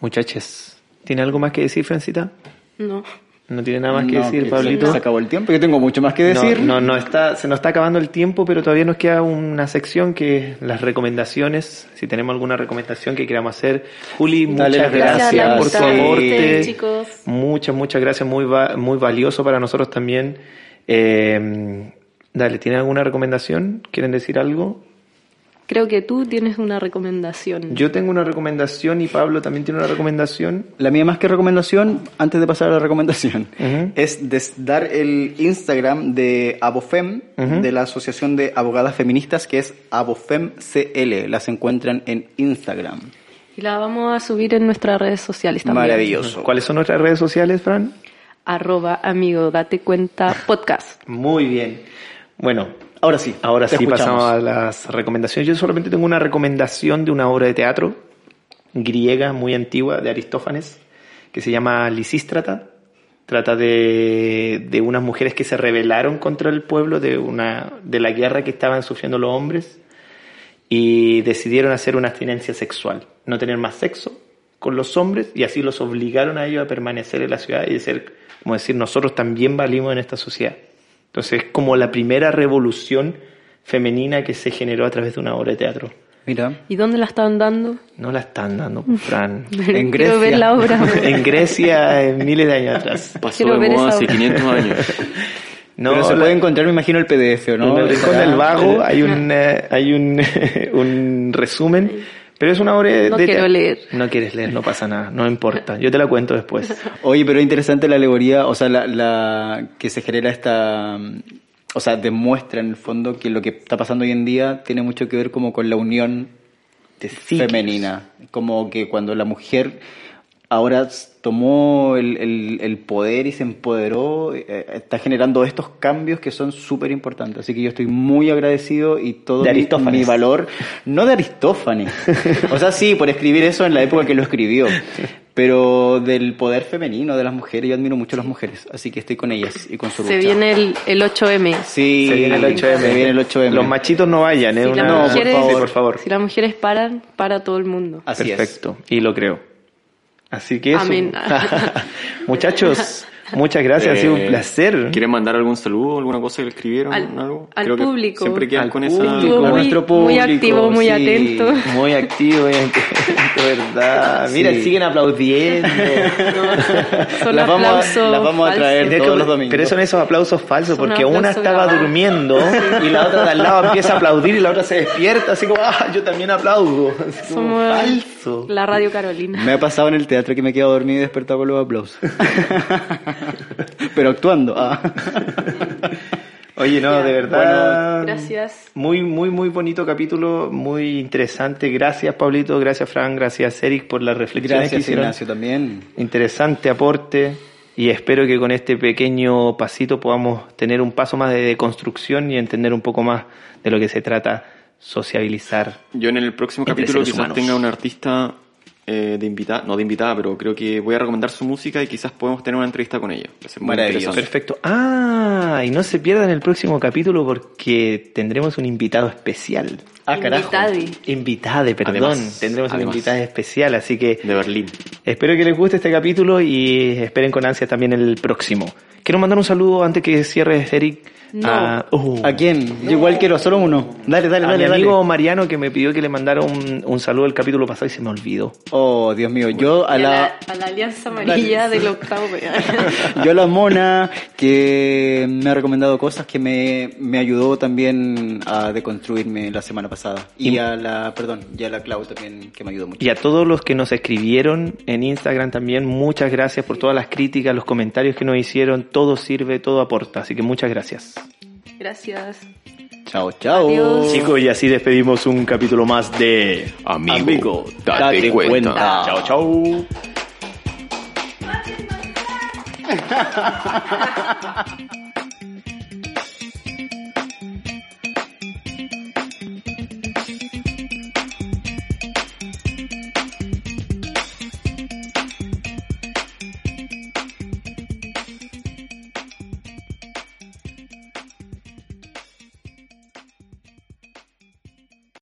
Muchachos, ¿tiene algo más que decir, Francita? No. ¿No tiene nada más que No, decir, que Pablito? Se acabó el tiempo, yo tengo mucho más que No, decir. No, no, está, se nos está acabando el tiempo, pero todavía nos queda una sección que es las recomendaciones. Si tenemos alguna recomendación que queramos hacer. Juli, Dale muchas gracias, gracias, por tu sí. aporte. chicos. Muchas, muchas gracias, muy, va- muy valioso para nosotros también. Eh, dale, ¿tienen alguna recomendación? ¿Quieren decir algo? Creo que tú tienes una recomendación. Yo tengo una recomendación y Pablo también tiene una recomendación. La mía más que recomendación, antes de pasar a la recomendación, es des- dar el Instagram de Abofem, de la Asociación de Abogadas Feministas, que es AbofemCL. Las encuentran en Instagram. Y la vamos a subir en nuestras redes sociales también. Maravilloso. ¿Cuáles son nuestras redes sociales, Fran? Arroba amigo, date cuenta podcast. Muy bien. Bueno, Ahora sí. Ahora sí escuchamos. pasamos a las recomendaciones. Yo solamente tengo una recomendación de una obra de teatro griega muy antigua de Aristófanes que se llama Lisístrata. Trata de, de unas mujeres que se rebelaron contra el pueblo de, una, de la guerra que estaban sufriendo los hombres y decidieron hacer una abstinencia sexual, no tener más sexo con los hombres y así los obligaron a ellos a permanecer en la ciudad y de ser, como decir, nosotros también valimos en esta sociedad. Entonces es como la primera revolución femenina que se generó a través de una obra de teatro. Mira. ¿Y dónde la están dando? No la están dando, Fran. En Quiero ver Grecia. la obra. en Grecia, en miles de años atrás. Pasó Quiero de ver moda esa hace obra. 500 años. No, Pero se la- puede encontrar, me imagino, el PDF, ¿o ¿no? en el Rincón del Vago hay un, eh, hay un, un resumen, pero es una obra de No de quiero leer. No quieres leer, no pasa nada, no importa. Yo te la cuento después. Oye, pero interesante la alegoría, o sea, la, la que se genera esta, o sea, demuestra en el fondo que lo que está pasando hoy en día tiene mucho que ver como con la unión femenina, como que cuando la mujer ahora tomó el, el- el poder y se empoderó, eh, está generando estos cambios que son súper importantes. Así que yo estoy muy agradecido y todo De mi- valor, no de Aristófanes, o sea, sí, por escribir eso en la época que lo escribió, pero del poder femenino de las mujeres, yo admiro mucho a las mujeres, así que estoy con ellas y con su Se lucha. viene el, el 8M. Sí, Se viene el 8M. Se viene el 8M. Los machitos no vayan, ¿eh? Si Una- las No, por mujeres, favor. Sí, por favor. Si las mujeres paran, para todo el mundo. Así es. Perfecto, y lo creo. Así que eso. Amén. Muchachos, muchas gracias, ha sido un Eh, placer. ¿Quieren mandar algún saludo, alguna cosa que le escribieron? Al- algo? al Creo que público. Siempre quedan Al con público. A muy, nuestro muy público, activo, muy sí. atento. Muy activo, muy atento, verdad. Mira, Sí. siguen aplaudiendo. Son Las vamos a- aplausos las vamos a traer falsos. De todos los domingos. pero son esos aplausos falsos, Son porque una estaba durmiendo y la otra de al lado empieza a aplaudir y la otra se despierta, así como, ah, yo también aplaudo. Así como Somos falso. la Radio Carolina. Me ha pasado en el teatro que me he quedado dormido y despertado con los aplausos. Pero actuando. ah. Oye, no, de verdad. Bueno, gracias. Muy, muy, muy bonito capítulo, muy interesante. Gracias, Pablito, gracias, Fran, gracias, Eric, por las reflexiones que Gracias, hicieron. Ignacio, también. Interesante aporte y espero que con este pequeño pasito podamos tener un paso más de deconstrucción y entender un poco más de lo que se trata sociabilizar. Yo en el próximo capítulo quizás humanos. tenga un artista eh, de invitada, no de invitada, pero creo que voy a recomendar su música y quizás podemos tener una entrevista con ella. Va a ser muy Maravilloso. interesante. Perfecto. Ah, y no se pierdan el próximo capítulo porque tendremos un invitado especial. Ah, carajo. Invitadi. Invitade, perdón. Además, Tendremos una además. invitada especial, así que De Berlín. espero que les guste este capítulo y esperen con ansia también el próximo. Quiero mandar un saludo antes que cierres, Eric. No. A, uh, ¿A quién? Yo igual quiero, solo uno. Dale, dale, a dale, mi dale. amigo Mariano que me pidió que le mandara un, un saludo el capítulo pasado y se me olvidó. Oh, Dios mío, yo a la... a la Alianza Amarilla del octavo. Yo a la Mona, que me ha recomendado cosas que me, me ayudó también a deconstruirme la semana pasada. Y, Y- a la, perdón, y a la Clau también, que me ayudó mucho. Y a todos los que nos escribieron en Instagram también, muchas gracias por todas las críticas, los comentarios que nos hicieron. Todo sirve, todo aporta. Así que muchas gracias. Gracias. Chao, chao. Adiós. Chicos, y así despedimos un capítulo más de Amigo, date, date cuenta. cuenta. Chao, chao.